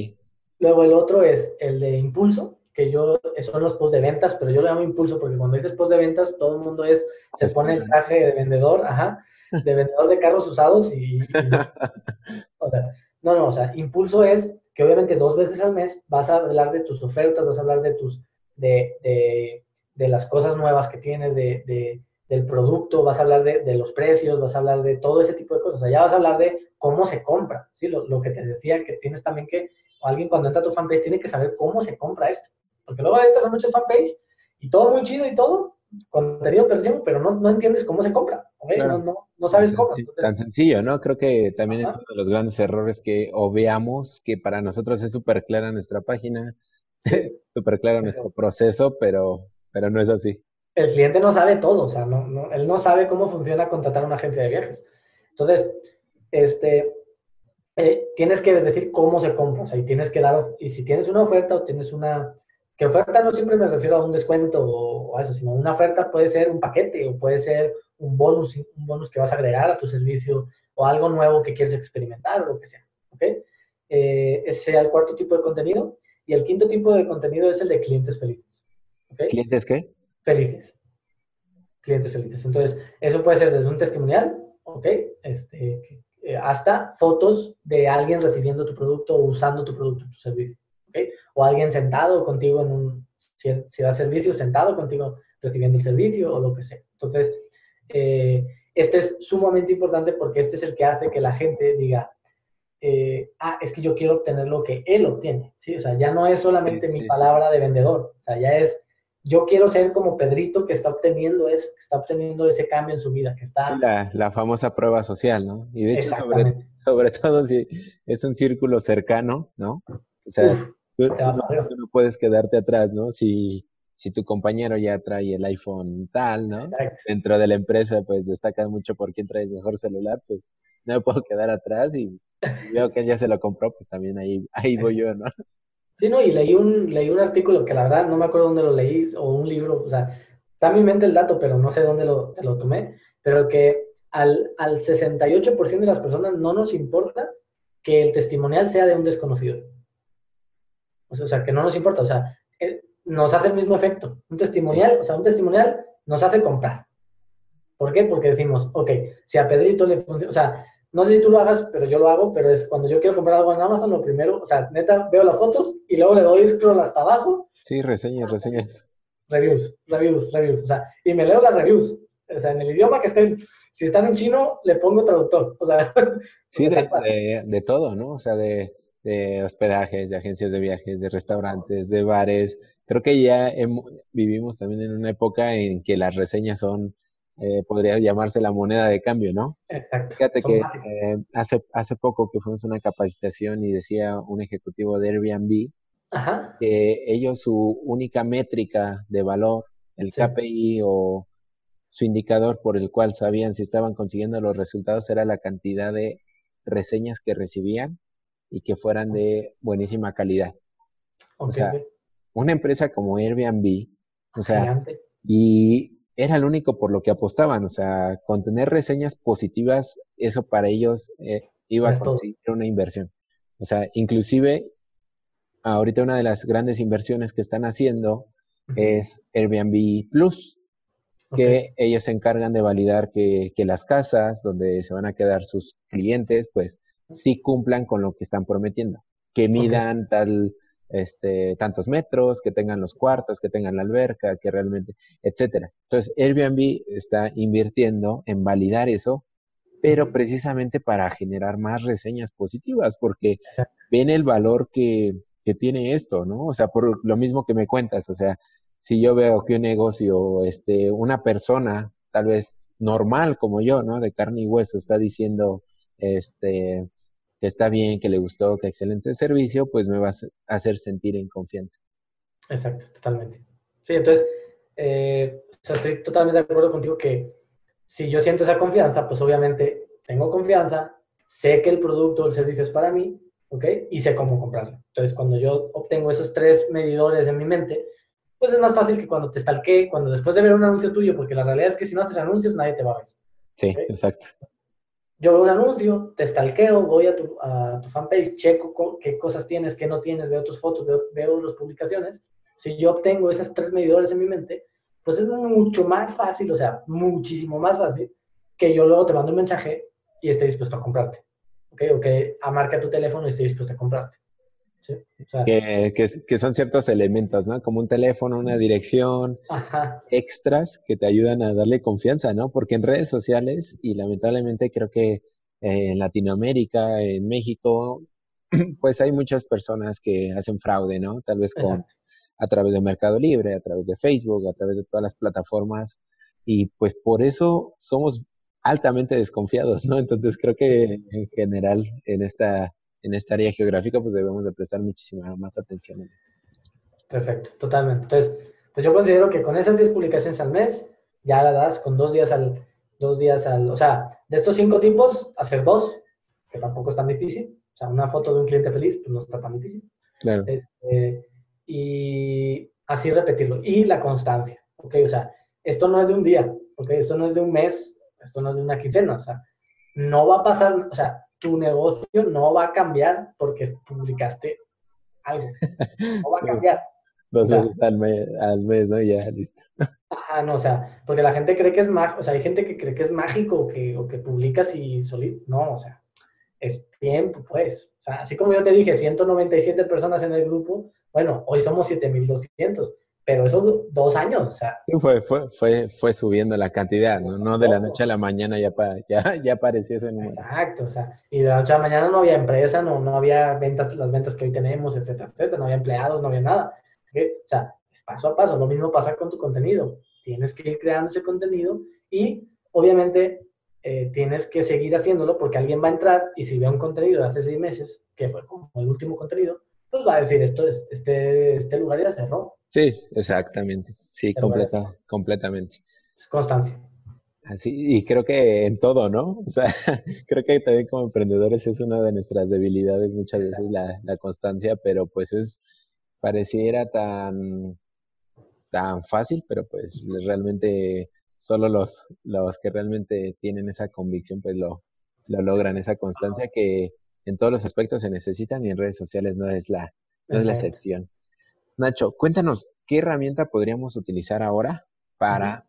Luego el otro es el de impulso, que yo, son los post de ventas, pero yo le llamo impulso porque cuando dices post de ventas, todo el mundo es, se, pone el traje de vendedor, ajá, de vendedor de carros usados y, o sea, no, no, o sea, impulso es que obviamente dos veces al mes vas a hablar de tus ofertas, vas a hablar de tus, de, de, de las cosas nuevas que tienes, de, de del producto, vas a hablar de, de, los precios, vas a hablar de todo ese tipo de cosas. O sea, ya vas a hablar de cómo se compra, ¿sí? Lo, lo que te decía, que tienes también que, alguien cuando entra a tu fanpage tiene que saber cómo se compra esto. Porque luego entras a muchos fanpage y todo muy chido y todo, contenido perdido, pero no, no entiendes cómo se compra, no, no, no, sabes cómo. tan sencillo, ¿no? Creo que también es uno de los grandes errores que obviamos, que para nosotros es súper clara nuestra página, súper claro nuestro proceso, pero, pero no es así. El cliente no sabe todo, o sea, no, no, él no sabe cómo funciona contratar una agencia de viajes. Entonces, este, eh, tienes que decir cómo se compra, o sea, y tienes que dar, y si tienes una oferta o tienes una, que oferta no siempre me refiero a un descuento o, a eso, sino una oferta puede ser un paquete o puede ser un bonus, un bonus que vas a agregar a tu servicio o algo nuevo que quieres experimentar o lo que sea. ¿ok? Eh, ese sería el cuarto tipo de contenido. Y el quinto tipo de contenido es el de clientes felices. ¿Okay? ¿Clientes qué? Felices. Clientes felices. Entonces, eso puede ser desde un testimonial, ¿ok? Este, eh, hasta fotos de alguien recibiendo tu producto o usando tu producto, tu servicio o alguien sentado contigo en un, si, da servicio, sentado contigo recibiendo el servicio o lo que sea. Entonces, eh, este es sumamente importante porque este es el que hace que la gente diga, eh, ah, es que yo quiero obtener lo que él obtiene, ¿sí? O sea, ya no es solamente mi palabra de vendedor, o sea, ya es, yo quiero ser como Pedrito que está obteniendo eso, que está obteniendo ese cambio en su vida, que está... La, la famosa prueba social, ¿no? Y de hecho, sobre, sobre todo si es un círculo cercano, ¿no? O sea, Tú, no, puedes quedarte atrás, ¿no? Si, si tu compañero ya trae el iPhone tal, ¿no? Dentro de la empresa, pues destaca mucho por quién trae el mejor celular, pues no me puedo quedar atrás y, veo que él ya se lo compró, pues también ahí, ahí voy yo, ¿no? Sí, no, y leí un, leí un artículo que la verdad no me acuerdo dónde lo leí, o un libro, o sea, está en mi mente el dato, pero no sé dónde lo, lo tomé, pero que al, al 68% de las personas no nos importa que el testimonial sea de un desconocido. O sea, que no nos importa, o sea, eh, nos hace el mismo efecto. Un testimonial, o sea, un testimonial nos hace comprar. ¿Por qué? Porque decimos, ok, si a Pedrito le funciona, o sea, no sé si tú lo hagas, pero yo lo hago, pero es cuando yo quiero comprar algo en Amazon, lo primero, o sea, neta, veo las fotos y luego le doy scroll hasta abajo. Sí, reseñas, reseñas. Reviews, reviews, reviews, o sea, y me leo las reviews, o sea, en el idioma que estén. Si están en chino, le pongo traductor, o sea. Sí, de, de todo, ¿no? O sea, de de hospedajes, de agencias de viajes, de restaurantes, de bares. Creo que ya vivimos también en una época en que las reseñas son, eh, podría llamarse la moneda de cambio, ¿no? Exacto. Fíjate que eh, hace, hace poco que fuimos a una capacitación y decía un ejecutivo de Airbnb que ellos su única métrica de valor, el KPI o su indicador por el cual sabían si estaban consiguiendo los resultados era la cantidad de reseñas que recibían y que fueran de buenísima calidad. O sea, una empresa como Airbnb, o sea, y era lo único por lo que apostaban, o sea, con tener reseñas positivas, eso para ellos eh, iba a conseguir una inversión. O sea, inclusive ahorita una de las grandes inversiones que están haciendo es Airbnb Plus, que ellos se encargan de validar que, que, las casas donde se van a quedar sus clientes, pues sí cumplan con lo que están prometiendo, que midan tal, este, tantos metros, que tengan los cuartos, que tengan la alberca, que realmente, etcétera. Entonces, Airbnb está invirtiendo en validar eso, pero precisamente para generar más reseñas positivas, porque ven el valor que, que tiene esto, ¿no? O sea, por lo mismo que me cuentas, o sea, si yo veo que un negocio, este, una persona, tal vez normal como yo, ¿no? De carne y hueso, está diciendo, este, que está bien, que le gustó, que excelente servicio, pues me va a hacer sentir en confianza. Exacto, totalmente. Sí, entonces, eh, estoy totalmente de acuerdo contigo que si yo siento esa confianza, pues obviamente tengo confianza, sé que el producto o el servicio es para mí, ¿ok? Y sé cómo comprarlo. Entonces, cuando yo obtengo esos tres medidores en mi mente, pues es más fácil que cuando te stalkee, cuando después de ver un anuncio tuyo, porque la realidad es que si no haces anuncios, nadie te va a ver. Sí, exacto. Yo veo un anuncio, te stalkeo, voy a tu, a tu fanpage, checo qué cosas tienes, qué no tienes, veo tus fotos, veo, veo las publicaciones. Si yo obtengo esos tres medidores en mi mente, pues es mucho más fácil, o sea, muchísimo más fácil que yo luego te mando un mensaje y esté dispuesto a comprarte. ¿Ok? O que amarque tu teléfono y esté dispuesto a comprarte. Que, son ciertos elementos, ¿no? Como un teléfono, una dirección, extras que te ayudan a darle confianza, ¿no? Porque en redes sociales, y lamentablemente creo que eh, en Latinoamérica, en México, pues hay muchas personas que hacen fraude, ¿no? Tal vez con, a través de Mercado Libre, a través de Facebook, a través de todas las plataformas. Y pues por eso somos altamente desconfiados, ¿no? Entonces creo que en general en esta, en esta área geográfica pues debemos de prestar muchísima más atención en eso. Perfecto, totalmente. Entonces, pues yo considero que con esas 10 publicaciones al mes, ya la das con dos días al, dos días al, o sea, de estos cinco tipos, hacer dos, que tampoco es tan difícil. O sea, una foto de un cliente feliz, pues no está tan difícil. Claro. Este, y así repetirlo. Y la constancia, ¿ok? O sea, esto no es de un día, ¿ok? Esto no es de un mes, esto no es de una quincena, o sea, no va a pasar, o sea, tu negocio no va a cambiar porque publicaste algo. No va a cambiar. Dos veces al mes, al mes, ¿no? Ya, listo. Ajá, no, o sea, porque la gente cree que es mágico, o sea, hay gente que cree que es mágico o que, o que publicas y solito, no, o sea, es tiempo, pues. O sea, así como yo te dije, 197 personas en el grupo, bueno, hoy somos 7200 pero esos dos años, o sea. Sí, fue, fue, fue, fue subiendo la cantidad, ¿no? No de la noche a la mañana ya, ya, ya apareció ese número. Exacto, o sea, y de la noche a la mañana no había empresa, no, no había ventas, las ventas que hoy tenemos, etcétera, etcétera, no había empleados, no había nada. O sea, es paso a paso, lo mismo pasa con tu contenido. Tienes que ir creando ese contenido y, obviamente, eh, tienes que seguir haciéndolo porque alguien va a entrar y si ve un contenido de hace seis meses, que fue como el último contenido, pues va a decir, esto es, este, este lugar ya cerró Sí, exactamente. Sí, completa, completamente. Es constancia. Así, y creo que en todo, ¿no? O sea, creo que también como emprendedores es una de nuestras debilidades muchas veces la, la constancia, pero pues es, pareciera tan, tan fácil, pero pues realmente solo los, los que realmente tienen esa convicción pues lo, lo logran, esa constancia que en todos los aspectos se necesitan y en redes sociales no es la, no es la excepción. Nacho, cuéntanos, ¿qué herramienta podríamos utilizar ahora para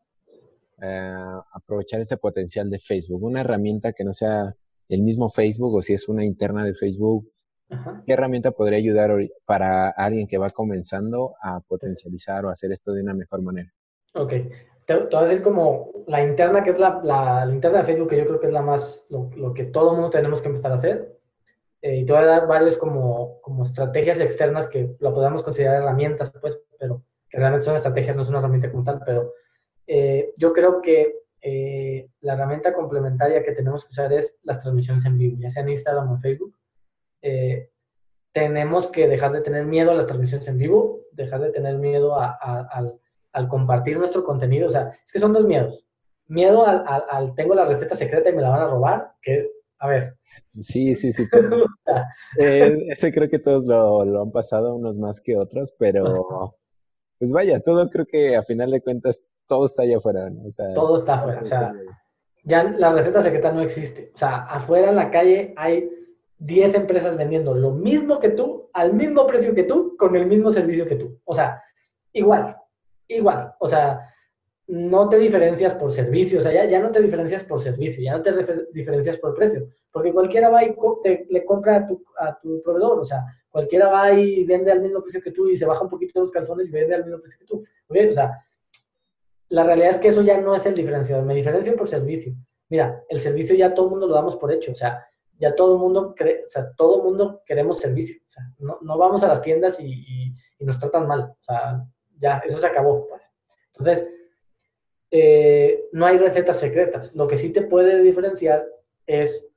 eh, aprovechar este potencial de Facebook? Una herramienta que no sea el mismo Facebook o si es una interna de Facebook. ¿Qué herramienta podría ayudar para alguien que va comenzando a potencializar o hacer esto de una mejor manera? Ok, te, voy a decir como la interna, que es la, la, interna de Facebook, que yo creo que es la más, lo, lo que todo mundo tenemos que empezar a hacer. Eh, y te voy a dar varios como, como estrategias externas que lo podemos considerar herramientas, pues, pero que realmente son estrategias, no es una herramienta como tal, pero eh, yo creo que eh, la herramienta complementaria que tenemos que usar es las transmisiones en vivo, ya sea en Instagram o en Facebook. tenemos que dejar de tener miedo a las transmisiones en vivo, dejar de tener miedo a, al, al, compartir nuestro contenido. O sea, es que son dos miedos. Miedo al, al, tengo la receta secreta y me la van a robar, que a ver. Sí, sí, sí. Eh, ese creo que todos lo, han pasado, unos más que otros, pero pues vaya, todo creo que a final de cuentas todo está allá afuera, ¿no? todo está afuera. O sea, ya la receta secreta no existe. O sea, afuera en la calle hay 10 empresas vendiendo lo mismo que tú, al mismo precio que tú, con el mismo servicio que tú. O sea, igual, igual. O sea, no te diferencias por servicio, o sea, ya, no te diferencias por servicio, ya no te diferencias por precio, porque cualquiera va y le compra a tu, a tu, proveedor, o sea, cualquiera va y vende al mismo precio que tú y se baja un poquito los calzones y vende al mismo precio que tú. o sea, la realidad es que eso ya no es el diferenciador, me diferencio por servicio. Mira, el servicio ya todo el mundo lo damos por hecho, o sea, ya todo el mundo, cree, o sea, todo el mundo queremos servicio, o sea, no, no vamos a las tiendas y, y, y, nos tratan mal, o sea, ya, eso se acabó, pues. Entonces, eh, no hay recetas secretas. Lo que sí te puede diferenciar es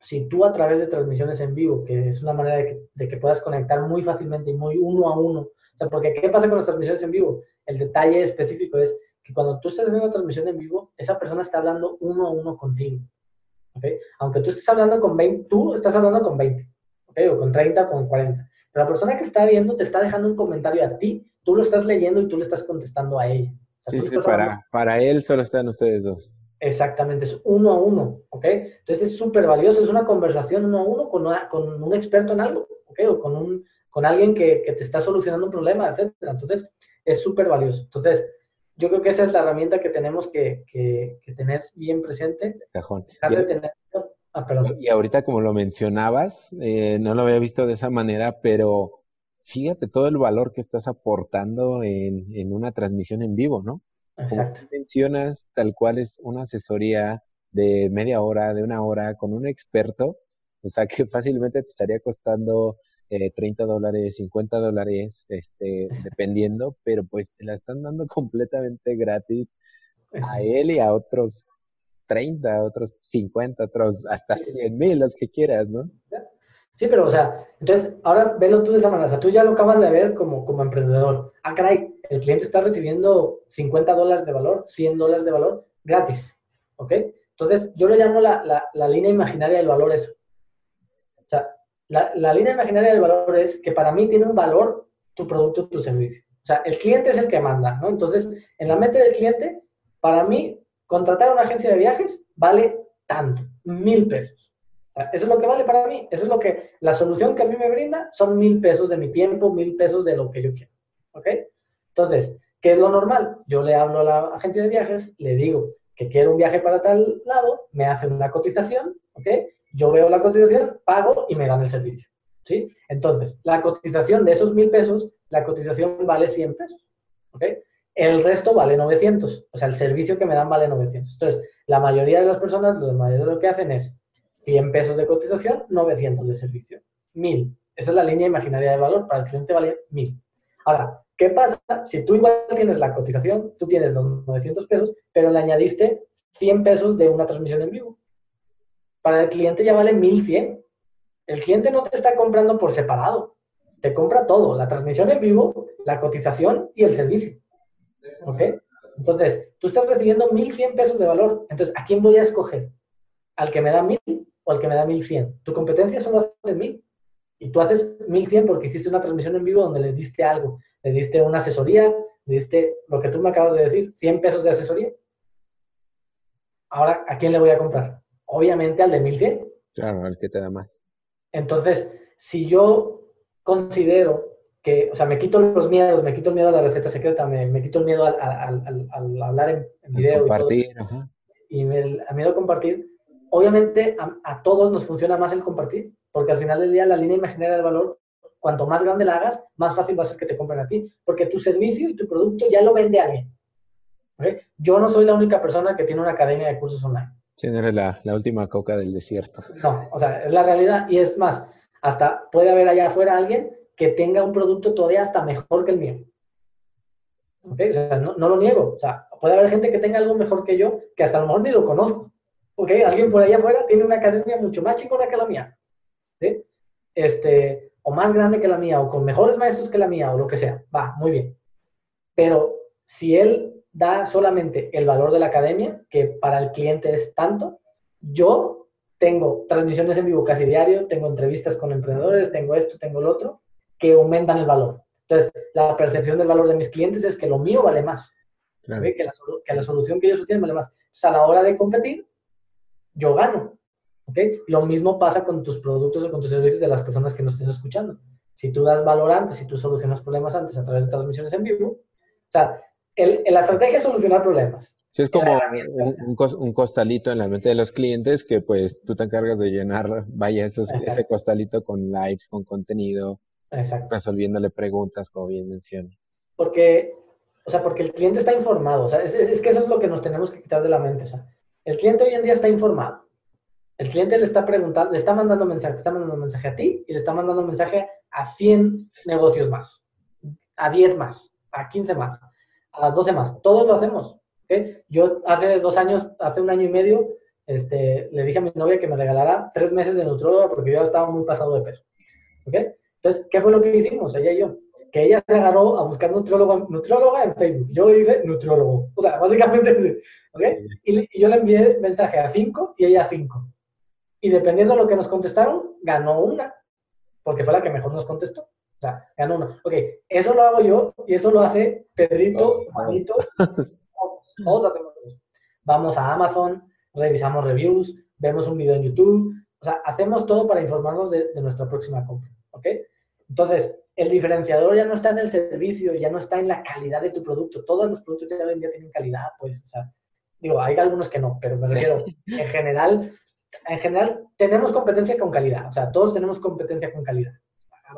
si tú a través de transmisiones en vivo, que es una manera de que, puedas conectar muy fácilmente y muy uno a uno, o sea, porque ¿qué pasa con las transmisiones en vivo? El detalle específico es que cuando tú estás haciendo una transmisión en vivo, esa persona está hablando uno a uno contigo. ¿ok? Aunque tú estés hablando con 20, tú estás hablando con 20, ¿ok? O con 30 o con 40. Pero la persona que está viendo te está dejando un comentario a ti, tú lo estás leyendo y tú le estás contestando a ella. Sí, sí, para, para él solo están ustedes dos. Exactamente, es uno a uno, ¿ok? Entonces es súper valioso, es una conversación uno a uno con, con un experto en algo, ¿ok? O con, un, con alguien que, que te está solucionando un problema, etc. Entonces es súper valioso. Entonces, yo creo que esa es la herramienta que tenemos que, que, tener bien presente. Cajón. Ah, y, ahorita, como lo mencionabas, eh, no lo había visto de esa manera, pero fíjate todo el valor que estás aportando en, en una transmisión en vivo, ¿no? Exacto. Como mencionas, tal cual es una asesoría de media hora, de una hora con un experto, o sea que fácilmente te estaría costando eh, 30 dólares, 50 dólares, este, dependiendo, pero pues te la están dando completamente gratis a él y a otros 30, otros 50, otros hasta 100 mil, los que quieras, ¿no? Sí, pero o sea, entonces ahora velo tú de esa manera, o sea, tú ya lo acabas de ver como, como emprendedor. Ah, caray, el cliente está recibiendo 50 dólares de valor, 100 dólares de valor gratis, ¿ok? Entonces, yo le llamo la, la, la línea imaginaria del valor eso. O sea, la, la, línea imaginaria del valor es que para mí tiene un valor tu producto, tu servicio. O sea, el cliente es el que manda, ¿no? Entonces, en la mente del cliente, para mí, contratar a una agencia de viajes vale tanto, mil pesos. Eso es lo que vale para mí. Eso es lo que, la solución que a mí me brinda son mil pesos de mi tiempo, mil pesos de lo que yo quiero. ¿Ok? Entonces, ¿qué es lo normal? Yo le hablo a la agencia de viajes, le digo que quiero un viaje para tal lado, me hacen una cotización, ¿ok? Yo veo la cotización, pago y me dan el servicio. ¿Sí? Entonces, la cotización de esos mil pesos, la cotización vale 100 pesos. ¿Ok? El resto vale 900. O sea, el servicio que me dan vale 900. Entonces, la mayoría de las personas, mayoría de lo que hacen es 100 pesos de cotización, 900 de servicio. 1000. Esa es la línea imaginaria de valor. Para el cliente vale 1000. Ahora, ¿qué pasa si tú igual tienes la cotización, tú tienes los 900 pesos, pero le añadiste 100 pesos de una transmisión en vivo? Para el cliente ya vale 1100. El cliente no te está comprando por separado. Te compra todo, la transmisión en vivo, la cotización y el servicio. ¿Ok? Entonces, tú estás recibiendo 1100 pesos de valor. Entonces, ¿a quién voy a escoger? ¿Al que me da 1000 o al que me da 1100. Tu competencia solo hace 1000. Y tú haces 1100 porque hiciste una transmisión en vivo donde le diste algo. Le diste una asesoría, le diste lo que tú me acabas de decir, 100 pesos de asesoría. Ahora, ¿a quién le voy a comprar? Obviamente al de 1100. Claro, al que te da más. Entonces, si yo considero que, o sea, me quito los miedos, me quito el miedo a la receta secreta, me, quito el miedo al, hablar en, video. Compartir, y, me, el miedo a compartir, obviamente a, todos nos funciona más el compartir, porque al final del día la línea imaginaria del valor, cuanto más grande la hagas, más fácil va a ser que te compren a ti, porque tu servicio y tu producto ya lo vende alguien. Yo no soy la única persona que tiene una academia de cursos online. Sí, eres la, la última coca del desierto. No, o sea, es la realidad y es más, hasta puede haber allá afuera alguien que tenga un producto todavía hasta mejor que el mío. O sea, no, no, lo niego. O sea, puede haber gente que tenga algo mejor que yo, que hasta a lo mejor ni lo conozco. ¿Ok? Alguien por allá afuera tiene una academia mucho más chingona que la mía, ¿sí? Este, o más grande que la mía, o con mejores maestros que la mía, o lo que sea, va, muy bien. Pero si él da solamente el valor de la academia, que para el cliente es tanto, yo tengo transmisiones en vivo casi diario, tengo entrevistas con emprendedores, tengo esto, tengo lo otro, que aumentan el valor. Entonces, la percepción del valor de mis clientes es que lo mío vale más, que, la, que, la, solución que ellos tienen vale más. Entonces, a la hora de competir, yo gano. ¿ok? Lo mismo pasa con tus productos o con tus servicios de las personas que nos estén escuchando. Si tú das valor antes, si tú solucionas problemas antes a través de transmisiones en vivo, o sea, el, la estrategia es solucionar problemas. Sí, es como un, costalito en la mente de los clientes que pues tú te encargas de llenar, vaya, ese costalito con lives, con contenido, resolviéndole preguntas, como bien mencionas. Porque, o sea, porque el cliente está informado, o sea, es, es, que eso es lo que nos tenemos que quitar de la mente, o sea, el cliente hoy en día está informado. El cliente le está preguntando, le está mandando mensaje, está mandando mensaje a ti y le está mandando mensaje a 100 negocios más, a 10 más, a 15 más, a 12 más. Todos lo hacemos. Yo hace dos años, hace un año y medio, este, le dije a mi novia que me regalara tres meses de nutróloga porque yo estaba muy pasado de peso. ¿Ok? Entonces, ¿qué fue lo que hicimos, ella y yo? Que ella se agarró a buscar nutrióloga, nutrióloga en Facebook. Yo hice nutriólogo. O sea, básicamente, ¿ok? Y, yo le envié mensaje a cinco y ella a cinco. Y dependiendo de lo que nos contestaron, ganó una, porque fue la que mejor nos contestó. O sea, ganó una. Ok, eso lo hago yo y eso lo hace Pedrito, Juanito. Todos hacemos eso. Vamos a Amazon, revisamos reviews, vemos un video en YouTube. O sea, hacemos todo para informarnos de, de nuestra próxima compra. ¿Ok? Entonces, el diferenciador ya no está en el servicio, ya no está en la calidad de tu producto. Todos los productos de hoy en día tienen calidad, pues, o sea, digo, hay algunos que no, pero me refiero, en general, en general tenemos competencia con calidad, o sea, todos tenemos competencia con calidad.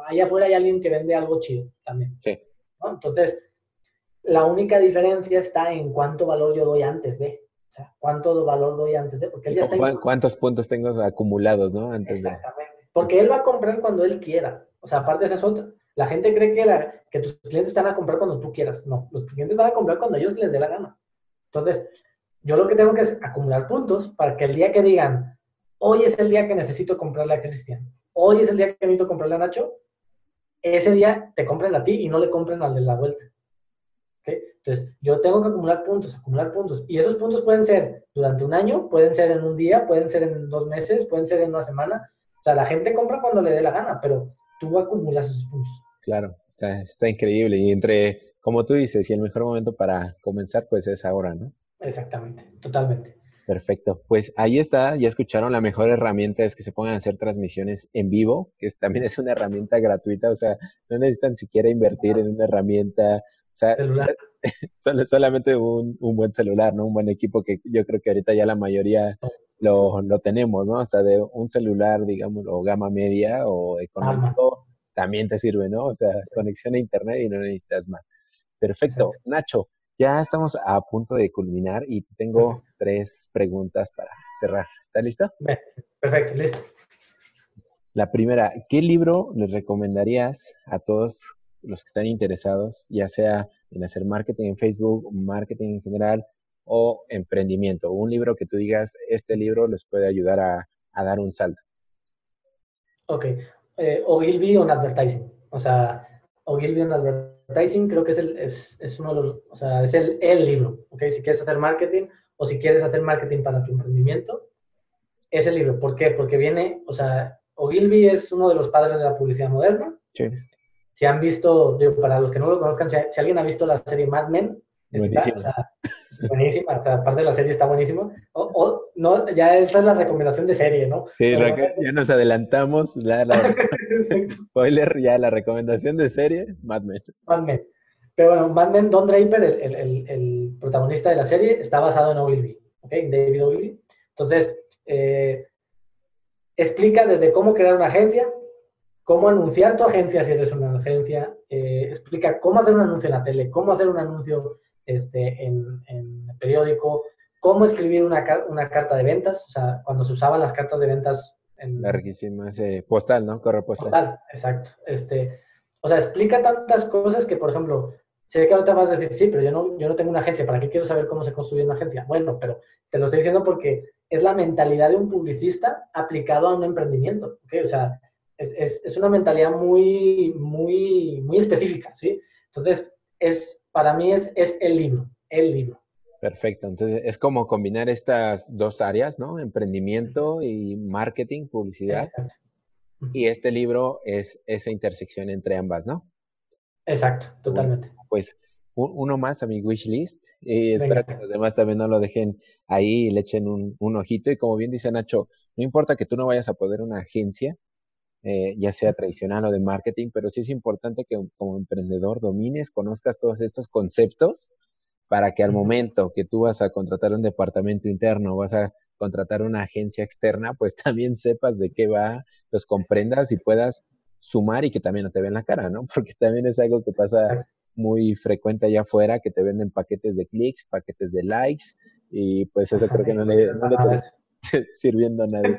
Allá afuera hay alguien que vende algo chido también. Sí. Entonces, la única diferencia está en cuánto valor yo doy antes de. O sea, cuánto valor doy antes de. Porque él ya está ¿Cuántos puntos tengo acumulados, no? Antes Exactamente. Porque él va a comprar cuando él quiera. O sea, aparte esa es otra. La gente cree que, la, que tus clientes están a comprar cuando tú quieras. No, los clientes van a comprar cuando ellos les dé la gana. Entonces, yo lo que tengo que es acumular puntos para que el día que digan, hoy es el día que necesito comprarle a Cristian, hoy es el día que necesito comprarle a Nacho, ese día te compren a ti y no le compren al de la vuelta. ¿Okay? Entonces, yo tengo que acumular puntos, acumular puntos. Y esos puntos pueden ser durante un año, pueden ser en un día, pueden ser en dos meses, pueden ser en una semana, o sea, la gente compra cuando le dé la gana, pero tú acumulas esos puntos. Claro, está, está increíble. Y entre, como tú dices, y el mejor momento para comenzar, pues es ahora, ¿no? Exactamente, totalmente. Perfecto. Pues ahí está, ya escucharon, la mejor herramienta es que se pongan a hacer transmisiones en vivo, que también es una herramienta gratuita, o sea, no necesitan siquiera invertir en una herramienta, sea, celular. solamente un, un, buen celular, ¿no? Un buen equipo que yo creo que ahorita ya la mayoría lo, lo tenemos, ¿no? Hasta de un celular, digamos, o gama media o económico, también te sirve, ¿no? O sea, conexión a internet y no necesitas más. Perfecto. Nacho, ya estamos a punto de culminar y tengo tres preguntas para cerrar. ¿Está listo? Perfecto, listo. La primera, ¿qué libro les recomendarías a todos los que están interesados, ya sea en hacer marketing en Facebook, marketing en general, o emprendimiento? Un libro que tú digas, este libro les puede ayudar a, dar un salto. Ok. Eh, Ogilvy on Advertising. O sea, Ogilvy on Advertising creo que es, el, es, es uno de los, o sea, es el, el libro. Ok. Si quieres hacer marketing o si quieres hacer marketing para tu emprendimiento, es el libro. ¿Por qué? Porque viene, o sea, Ogilvy es uno de los padres de la publicidad moderna. Sí. Si han visto, digo, para los que no lo conozcan, si, si alguien ha visto la serie Mad Men, Buenísima. buenísima, aparte de la serie está buenísima. O, no, ya esa es la recomendación de serie, ¿no? Sí, ya nos adelantamos. La, spoiler, ya la recomendación de serie, Mad Men. Mad Men. Pero bueno, Mad Men, Don Draper, el, el, el, protagonista de la serie, está basado en Ogilvy, ¿ok? David Ogilvy. Entonces, eh, explica desde cómo crear una agencia, cómo anunciar tu agencia si eres una agencia, eh, explica cómo hacer un anuncio en la tele, cómo hacer un anuncio este, en, en el periódico, cómo escribir una, una, carta de ventas, o sea, cuando se usaban las cartas de ventas. En, Larguísima, ese postal, ¿no? Correo postal. Postal, exacto. Este, o sea, explica tantas cosas que, por ejemplo, sé que ahorita vas a decir, sí, pero yo no, yo no tengo una agencia, ¿para qué quiero saber cómo se construye una agencia? Bueno, pero te lo estoy diciendo porque es la mentalidad de un publicista aplicado a un emprendimiento, ¿ok? O sea, es, es, es una mentalidad muy, muy, muy específica, ¿sí? Entonces, es para mí es, es el libro, el libro. Perfecto, entonces es como combinar estas dos áreas, ¿no? Emprendimiento y marketing, publicidad. Y este libro es esa intersección entre ambas, ¿no? Exacto, totalmente. pues uno más a mi wish list y espero que los demás también no lo dejen ahí y le echen un, un, ojito. Y como bien dice Nacho, no importa que tú no vayas a poder una agencia, eh, ya sea tradicional o de marketing, pero sí es importante que como emprendedor domines, conozcas todos estos conceptos para que al momento que tú vas a contratar un departamento interno, vas a contratar una agencia externa, pues también sepas de qué va, los comprendas y puedas sumar y que también no te vean la cara, ¿no? Porque también es algo que pasa muy frecuente allá afuera, que te venden paquetes de clics, paquetes de likes, y pues eso creo que no le, no le está sirviendo a nadie.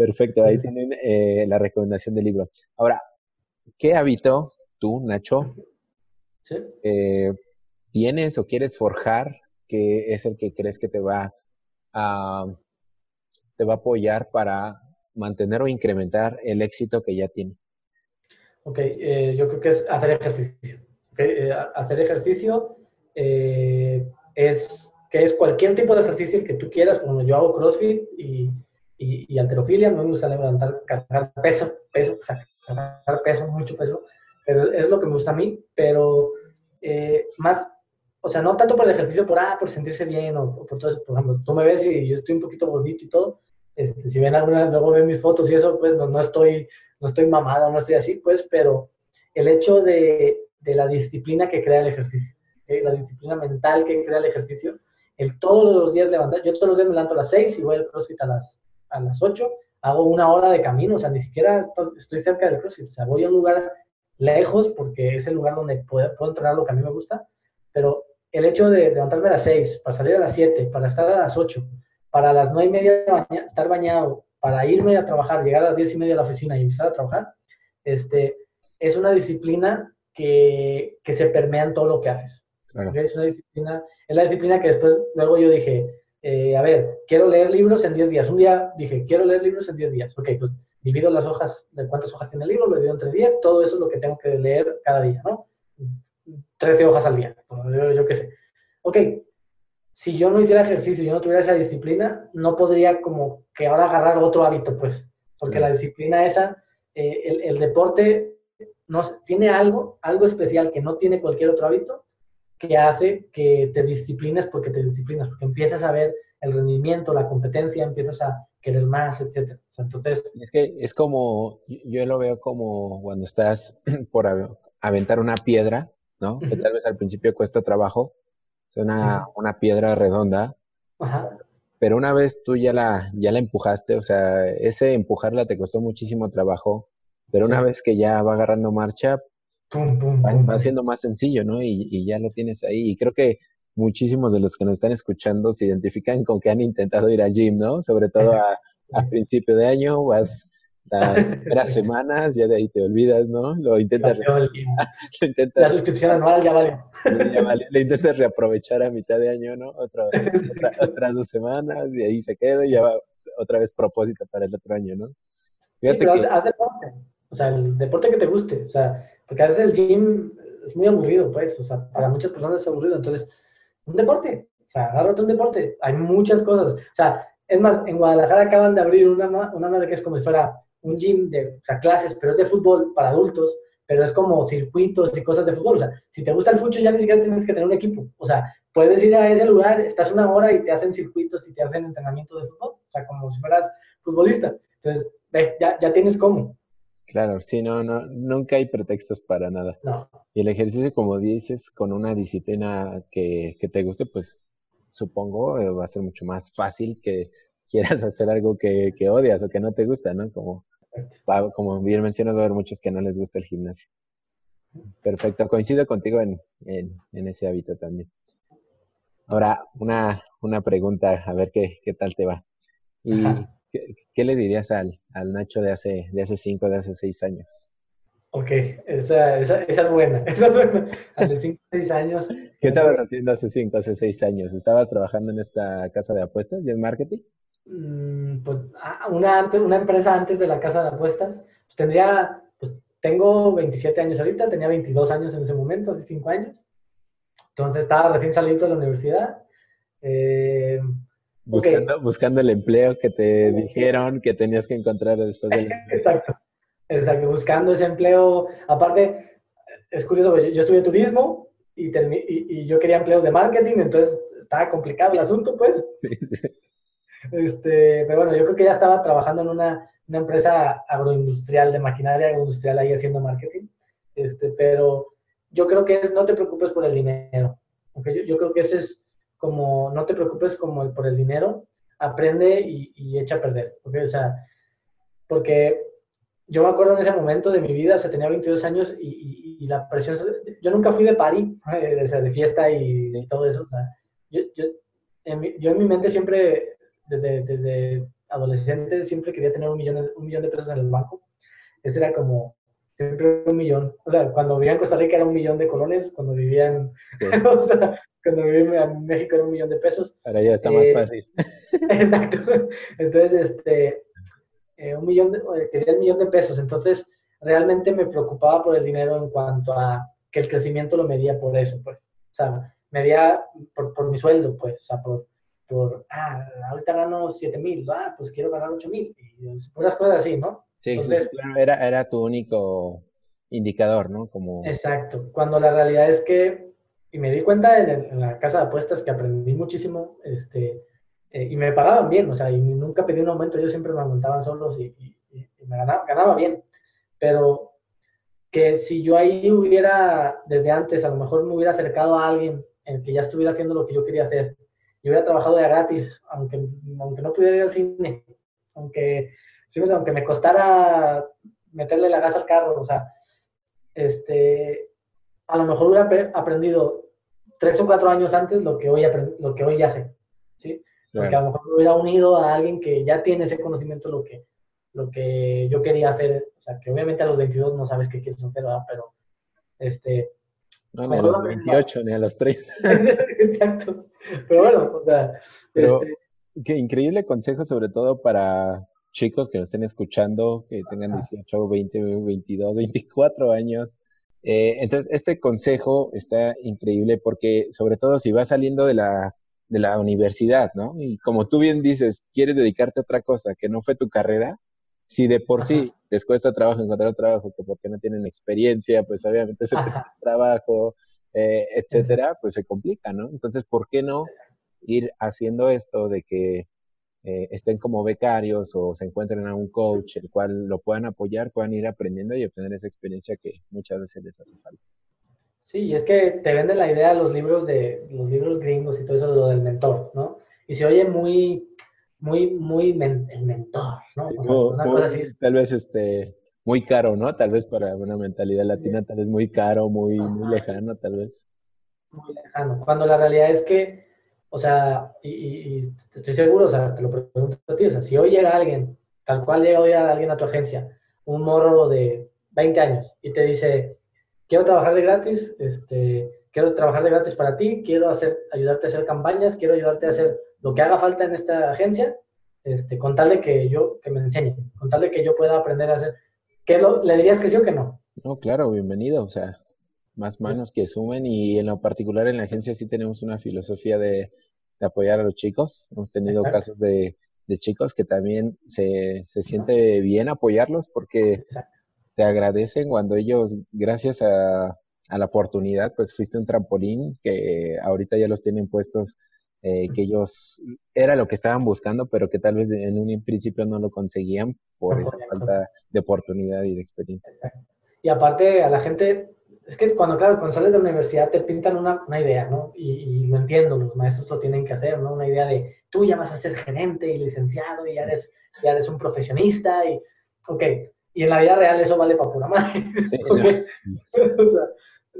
Perfecto, ahí tienen eh, la recomendación del libro. Ahora, ¿qué hábito tú, Nacho, eh, tienes o quieres forjar que es el que crees que te va a te va a apoyar para mantener o incrementar el éxito que ya tienes? Ok, eh, yo creo que es hacer ejercicio. Eh, hacer ejercicio eh, es que es cualquier tipo de ejercicio que tú quieras, como yo hago CrossFit y, y, alterofilia, no me gusta levantar, cargar peso, peso, o sea, cargar peso, mucho peso, pero es lo que me gusta a mí, pero más, o sea, no tanto por el ejercicio, por, ah, por sentirse bien o, por todo eso, por ejemplo, tú me ves y yo estoy un poquito gordito y todo, este, si ven alguna, luego ven mis fotos y eso, pues no, no estoy no estoy mamado, no estoy así, pues, pero el hecho de, de la disciplina que crea el ejercicio, la disciplina mental que crea el ejercicio, el todos los días levantar, yo todos los días me levanto a las 6 y voy al CrossFit a las, a las 8, hago una hora de camino, o sea, ni siquiera estoy cerca del CrossFit, o sea, voy a un lugar lejos porque es el lugar donde puedo, puedo entrenar lo que a mí me gusta, pero el hecho de levantarme a las 6, para salir a las 7, para estar a las 8, para las 9 y media estar bañado, para irme a trabajar, llegar a las 10 y media a la oficina y empezar a trabajar, este, es una disciplina que, que se permea en todo lo que haces. Es una disciplina, es la disciplina que después, luego yo dije, eh, a ver, quiero leer libros en 10 días. Un día dije, quiero leer libros en 10 días. Ok, pues divido las hojas, de cuántas hojas tiene el libro, lo divido entre 10, todo eso es lo que tengo que leer cada día, ¿no? 13 hojas al día, yo, yo qué sé. Ok, si yo no hiciera ejercicio, yo no tuviera esa disciplina, no podría como que ahora agarrar otro hábito, pues, porque la disciplina esa, eh, el, el, deporte no, tiene algo, algo especial que no tiene cualquier otro hábito, que hace que te disciplines porque te disciplinas, porque empiezas a ver el rendimiento, la competencia, empiezas a querer más, etc. entonces... Es que es como, yo lo veo como cuando estás por aventar una piedra, ¿no? Que tal vez al principio cuesta trabajo, es una, una piedra redonda. Pero una vez tú ya la, ya la empujaste, o sea, ese empujarla te costó muchísimo trabajo, pero una vez que ya va agarrando marcha, va, siendo más sencillo, ¿no? Y, y, ya lo tienes ahí. Y creo que muchísimos de los que nos están escuchando se identifican con que han intentado ir al gym, ¿no? Sobre todo a, a principio de año, vas las primeras semanas, ya de ahí te olvidas, ¿no? Lo intentas. la suscripción anual ya vale. Ya vale. Lo intentas reaprovechar a mitad de año, ¿no? Otra, otras dos semanas y ahí se queda y ya va otra vez propósito para el otro año, ¿no? Fíjate sí, haz deporte. O sea, el deporte que te guste. O sea, porque a veces el gym es muy aburrido, pues. O sea, para muchas personas es aburrido. Entonces, un deporte. O sea, agárrate un deporte. Hay muchas cosas. O sea, es más, en Guadalajara acaban de abrir una, una madre que es como si fuera un gym de, o sea, clases, pero es de fútbol para adultos, pero es como circuitos y cosas de fútbol. O sea, si te gusta el fútbol ya ni siquiera tienes que tener un equipo. O sea, puedes ir a ese lugar, estás una hora y te hacen circuitos y te hacen entrenamiento de fútbol. O sea, como si fueras futbolista. Entonces, ya, ya tienes cómo. Claro, sí, no, no, nunca hay pretextos para nada. No. Y el ejercicio, como dices, con una disciplina que, que te guste, pues supongo eh, va a ser mucho más fácil que quieras hacer algo que, que, odias o que no te gusta, ¿no? Como como bien mencionas, va a haber muchos que no les gusta el gimnasio. Perfecto, coincido contigo en, en, ese hábito también. Ahora, una, una pregunta, a ver qué, qué tal te va. ¿Y qué, le dirías al, al, Nacho de hace, de hace cinco, de hace seis años? Ok, esa, esa, esa es buena. Esa es buena. Hace cinco, seis años. ¿Qué estabas haciendo hace cinco, hace seis años? ¿Estabas trabajando en esta casa de apuestas y en marketing? Mm, pues, ah, una, una empresa antes de la casa de apuestas, pues tendría, pues tengo 27 años ahorita, tenía 22 años en ese momento, hace 5 años. Entonces estaba recién salido de la universidad. Eh, buscando, buscando el empleo que te dijeron que tenías que encontrar después del... exacto, exacto, buscando ese empleo. Aparte, es curioso, yo, yo estudié turismo y, y, y, yo quería empleos de marketing, entonces estaba complicado el asunto, pues. Sí, sí. Este, pero bueno, yo creo que ya estaba trabajando en una, una empresa agroindustrial, de maquinaria agroindustrial ahí haciendo marketing. Este, pero yo creo que es no te preocupes por el dinero. Yo, yo, creo que ese es como, no te preocupes como por el dinero, aprende y, y echa a perder. O sea, porque yo me acuerdo en ese momento de mi vida, o sea, tenía 22 años y, y, la presión, yo nunca fui de party, de, de fiesta y, todo eso. O sea, yo, yo, en mi, yo en mi mente siempre desde, desde adolescente siempre quería tener un millón, un millón de pesos en el banco. Ese era como, siempre un millón. O sea, cuando vivía en Costa Rica era un millón de colones, cuando vivía en, o sea, cuando vivía en México era un millón de pesos. Ahora ya está más eh, fácil. Exacto. Entonces, este, eh, un millón, de, quería un millón de pesos. Entonces, realmente me preocupaba por el dinero en cuanto a que el crecimiento lo medía por eso, pues. O sea, medía por, por mi sueldo, pues. O sea, por, por, ah, ahorita gano 7 mil, ah, pues quiero ganar 8 mil. Y unas cosas así, ¿no? Sí, era, era tu único indicador, ¿no? Como... Exacto, cuando la realidad es que, y me di cuenta en, la casa de apuestas que aprendí muchísimo, este, eh, y me pagaban bien, o sea, y nunca pedí un aumento, ellos siempre me aumentaban solos y, me ganaba, ganaba, bien, pero que si yo ahí hubiera, desde antes, a lo mejor me hubiera acercado a alguien en que ya estuviera haciendo lo que yo quería hacer, y hubiera trabajado de gratis, aunque, aunque no pudiera ir al cine, aunque sí, aunque me costara meterle la gas al carro, o sea, este, a lo mejor hubiera aprendido tres o cuatro años antes lo que hoy, lo que hoy ya sé, ¿sí? Porque a lo mejor hubiera unido a alguien que ya tiene ese conocimiento lo que, lo que yo quería hacer, o sea, que obviamente a los 22 no sabes qué quieres hacer, ¿verdad? Pero, este... No, ni a los 28, ni a los 30. Exacto. Pero bueno, o sea... este... Qué increíble consejo, sobre todo para chicos que nos estén escuchando, que tengan 18, 20, 22, 24 años. Eh, entonces, este consejo está increíble porque, sobre todo, si vas saliendo de la, de la universidad, ¿no? Y como tú bien dices, quieres dedicarte a otra cosa que no fue tu carrera, si de por sí les cuesta trabajo encontrar trabajo, que porque no tienen experiencia, pues obviamente ese trabajo, eh, etcétera, pues se complica, ¿no? Entonces, ¿por qué no ir haciendo esto de que eh, estén como becarios o se encuentren a un coach el cual lo puedan apoyar, puedan ir aprendiendo y obtener esa experiencia que muchas veces les hace falta. Sí, y es que te venden la idea de los libros de los libros gringos y todo eso lo del mentor, ¿no? Y se oye muy, muy, muy el mentor, ¿no? una cosa así. Tal vez este muy caro, ¿no? Tal vez para una mentalidad latina, tal vez muy caro, muy, muy lejano, tal vez. Muy lejano. Cuando la realidad es que o sea, y, estoy seguro, o sea, te lo pregunto a ti, o sea, si hoy llega alguien, tal cual llega hoy alguien a tu agencia, un morro de 20 años, y te dice, quiero trabajar de gratis, este, quiero trabajar de gratis para ti, quiero hacer, ayudarte a hacer campañas, quiero ayudarte a hacer lo que haga falta en esta agencia, este, con tal de que yo, que me enseñe, con tal de que yo pueda aprender a hacer, ¿qué lo, le dirías que sí o que no? No, claro, bienvenido, o sea, más manos que sumen y en lo particular en la agencia sí tenemos una filosofía de, apoyar a los chicos. Hemos tenido casos de, chicos que también se, siente bien apoyarlos porque te agradecen cuando ellos, gracias a, la oportunidad, pues fuiste un trampolín que ahorita ya los tienen puestos, eh, que ellos era lo que estaban buscando, pero que tal vez en un principio no lo conseguían por esa falta de oportunidad y de experiencia. Y aparte a la gente es que cuando, claro, cuando sales de la universidad te pintan una, una idea, ¿no? Y, lo entiendo, los maestros lo tienen que hacer, ¿no? Una idea de tú ya vas a ser gerente y licenciado y ya eres, ya eres un profesionista y, ok, y en la vida real eso vale para pura madre. o sea,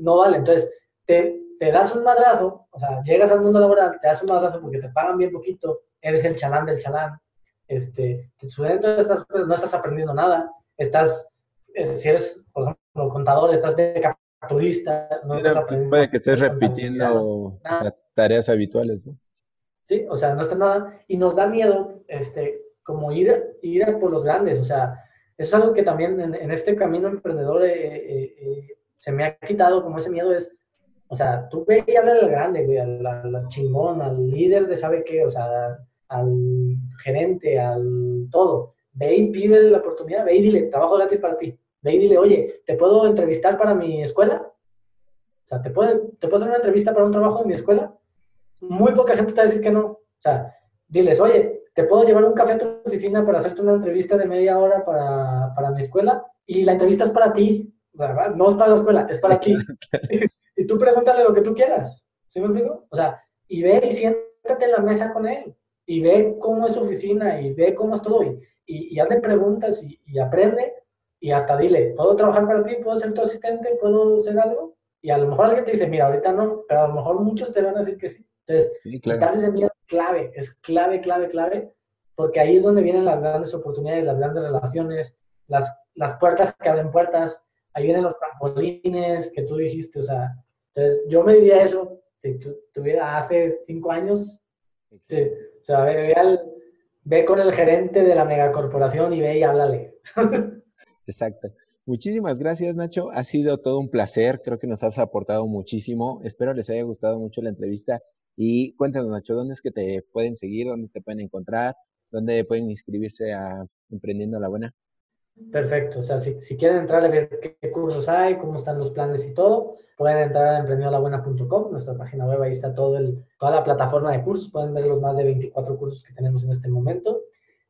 no vale. Entonces, te, te, das un madrazo, o sea, llegas al mundo laboral, te das un madrazo porque te pagan bien poquito, eres el chalán del chalán, este, te suceden todas estas cosas, no estás aprendiendo nada, estás, eh, si eres, por ejemplo, contador, estás de turista. puede que estés repitiendo tareas habituales, ¿no? Sí, o sea, no está nada. Y nos da miedo, este, como ir, ir por los grandes, o sea, eso es algo que también en, este camino emprendedor eh, eh, eh, se me ha quitado, como ese miedo es, o sea, tú ve y habla al grande, güey, al, chingón, al líder de sabe qué, o sea, al gerente, al todo. Ve y pide la oportunidad, ve y dile, trabajo gratis para ti. Ve y dile, oye, ¿te puedo entrevistar para mi escuela? O sea, ¿te puedo, ¿te puedo hacer una entrevista para un trabajo en mi escuela? Muy poca gente te va a decir que no. O sea, diles, oye, ¿te puedo llevar un café a tu oficina para hacerte una entrevista de media hora para, para mi escuela? Y la entrevista es para ti. O sea, no es para la escuela, es para ti. y tú pregúntale lo que tú quieras. ¿Sí me explico? O sea, y ve y siéntate en la mesa con él. Y ve cómo es su oficina y ve cómo es todo. Y, y, hazle preguntas y, y aprende y hasta dile, ¿puedo trabajar para ti? ¿Puedo ser tu asistente? ¿Puedo hacer algo? Y a lo mejor alguien te dice, mira, ahorita no, pero a lo mejor muchos te van a decir que sí. Entonces, sí, ese miedo clave, es clave, clave, clave, porque ahí es donde vienen las grandes oportunidades, las grandes relaciones, las, las puertas que abren puertas, ahí vienen los trampolines que tú dijiste, o sea, entonces yo me diría eso, si tú tuviera hace cinco años, o sea, ve, ve, con el gerente de la megacorporación y ve y háblale. Exacto. Muchísimas gracias, Nacho. Ha sido todo un placer. Creo que nos has aportado muchísimo. Espero les haya gustado mucho la entrevista. Y cuéntanos, Nacho, ¿dónde es que te pueden seguir? ¿Dónde te pueden encontrar? ¿Dónde pueden inscribirse a Emprendiendo la Buena? Perfecto. O sea, si, quieren entrar a ver qué, cursos hay, cómo están los planes y todo, pueden entrar a emprendedolabuena.com, nuestra página web, ahí está todo el, toda la plataforma de cursos. Pueden ver los más de 24 cursos que tenemos en este momento.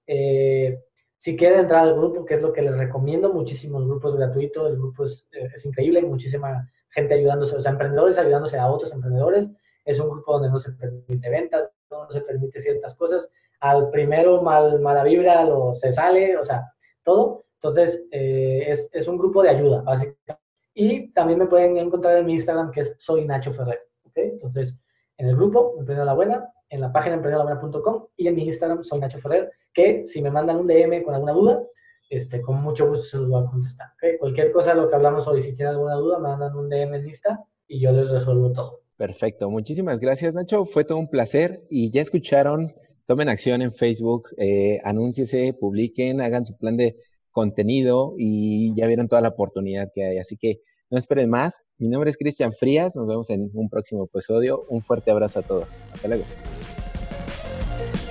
Eh, si quieren entrar al grupo, que es lo que les recomiendo, muchísimo, el grupo es gratuito, el grupo es, eh, increíble, muchísima gente ayudándose, o sea, emprendedores ayudándose a otros emprendedores. Es un grupo donde no se permite ventas, no se permite ciertas cosas. Al primero mal, mala vibra lo se sale, o sea, todo. Entonces, eh, es, un grupo de ayuda, básicamente. Y también me pueden encontrar en mi Instagram, que es soy Nacho Ferrer. ¿okay? Entonces, en el grupo, Emprendedor la Buena, en la página emprendedorlabuena.com y en mi Instagram, soy Nacho Ferrer, que si me mandan un DM con alguna duda, este, con mucho gusto se los voy a contestar. Cualquier cosa de lo que hablamos hoy, si tienen alguna duda, me mandan un DM en Insta y yo les resuelvo todo. Perfecto. Muchísimas gracias, Nacho. Fue todo un placer y ya escucharon. Tomen acción en Facebook, eh, anúnciese, publiquen, hagan su plan de contenido y ya vieron toda la oportunidad que hay. Así que no esperen más. Mi nombre es Cristian Frías. Nos vemos en un próximo episodio. Un fuerte abrazo a todos. Hasta luego. thank you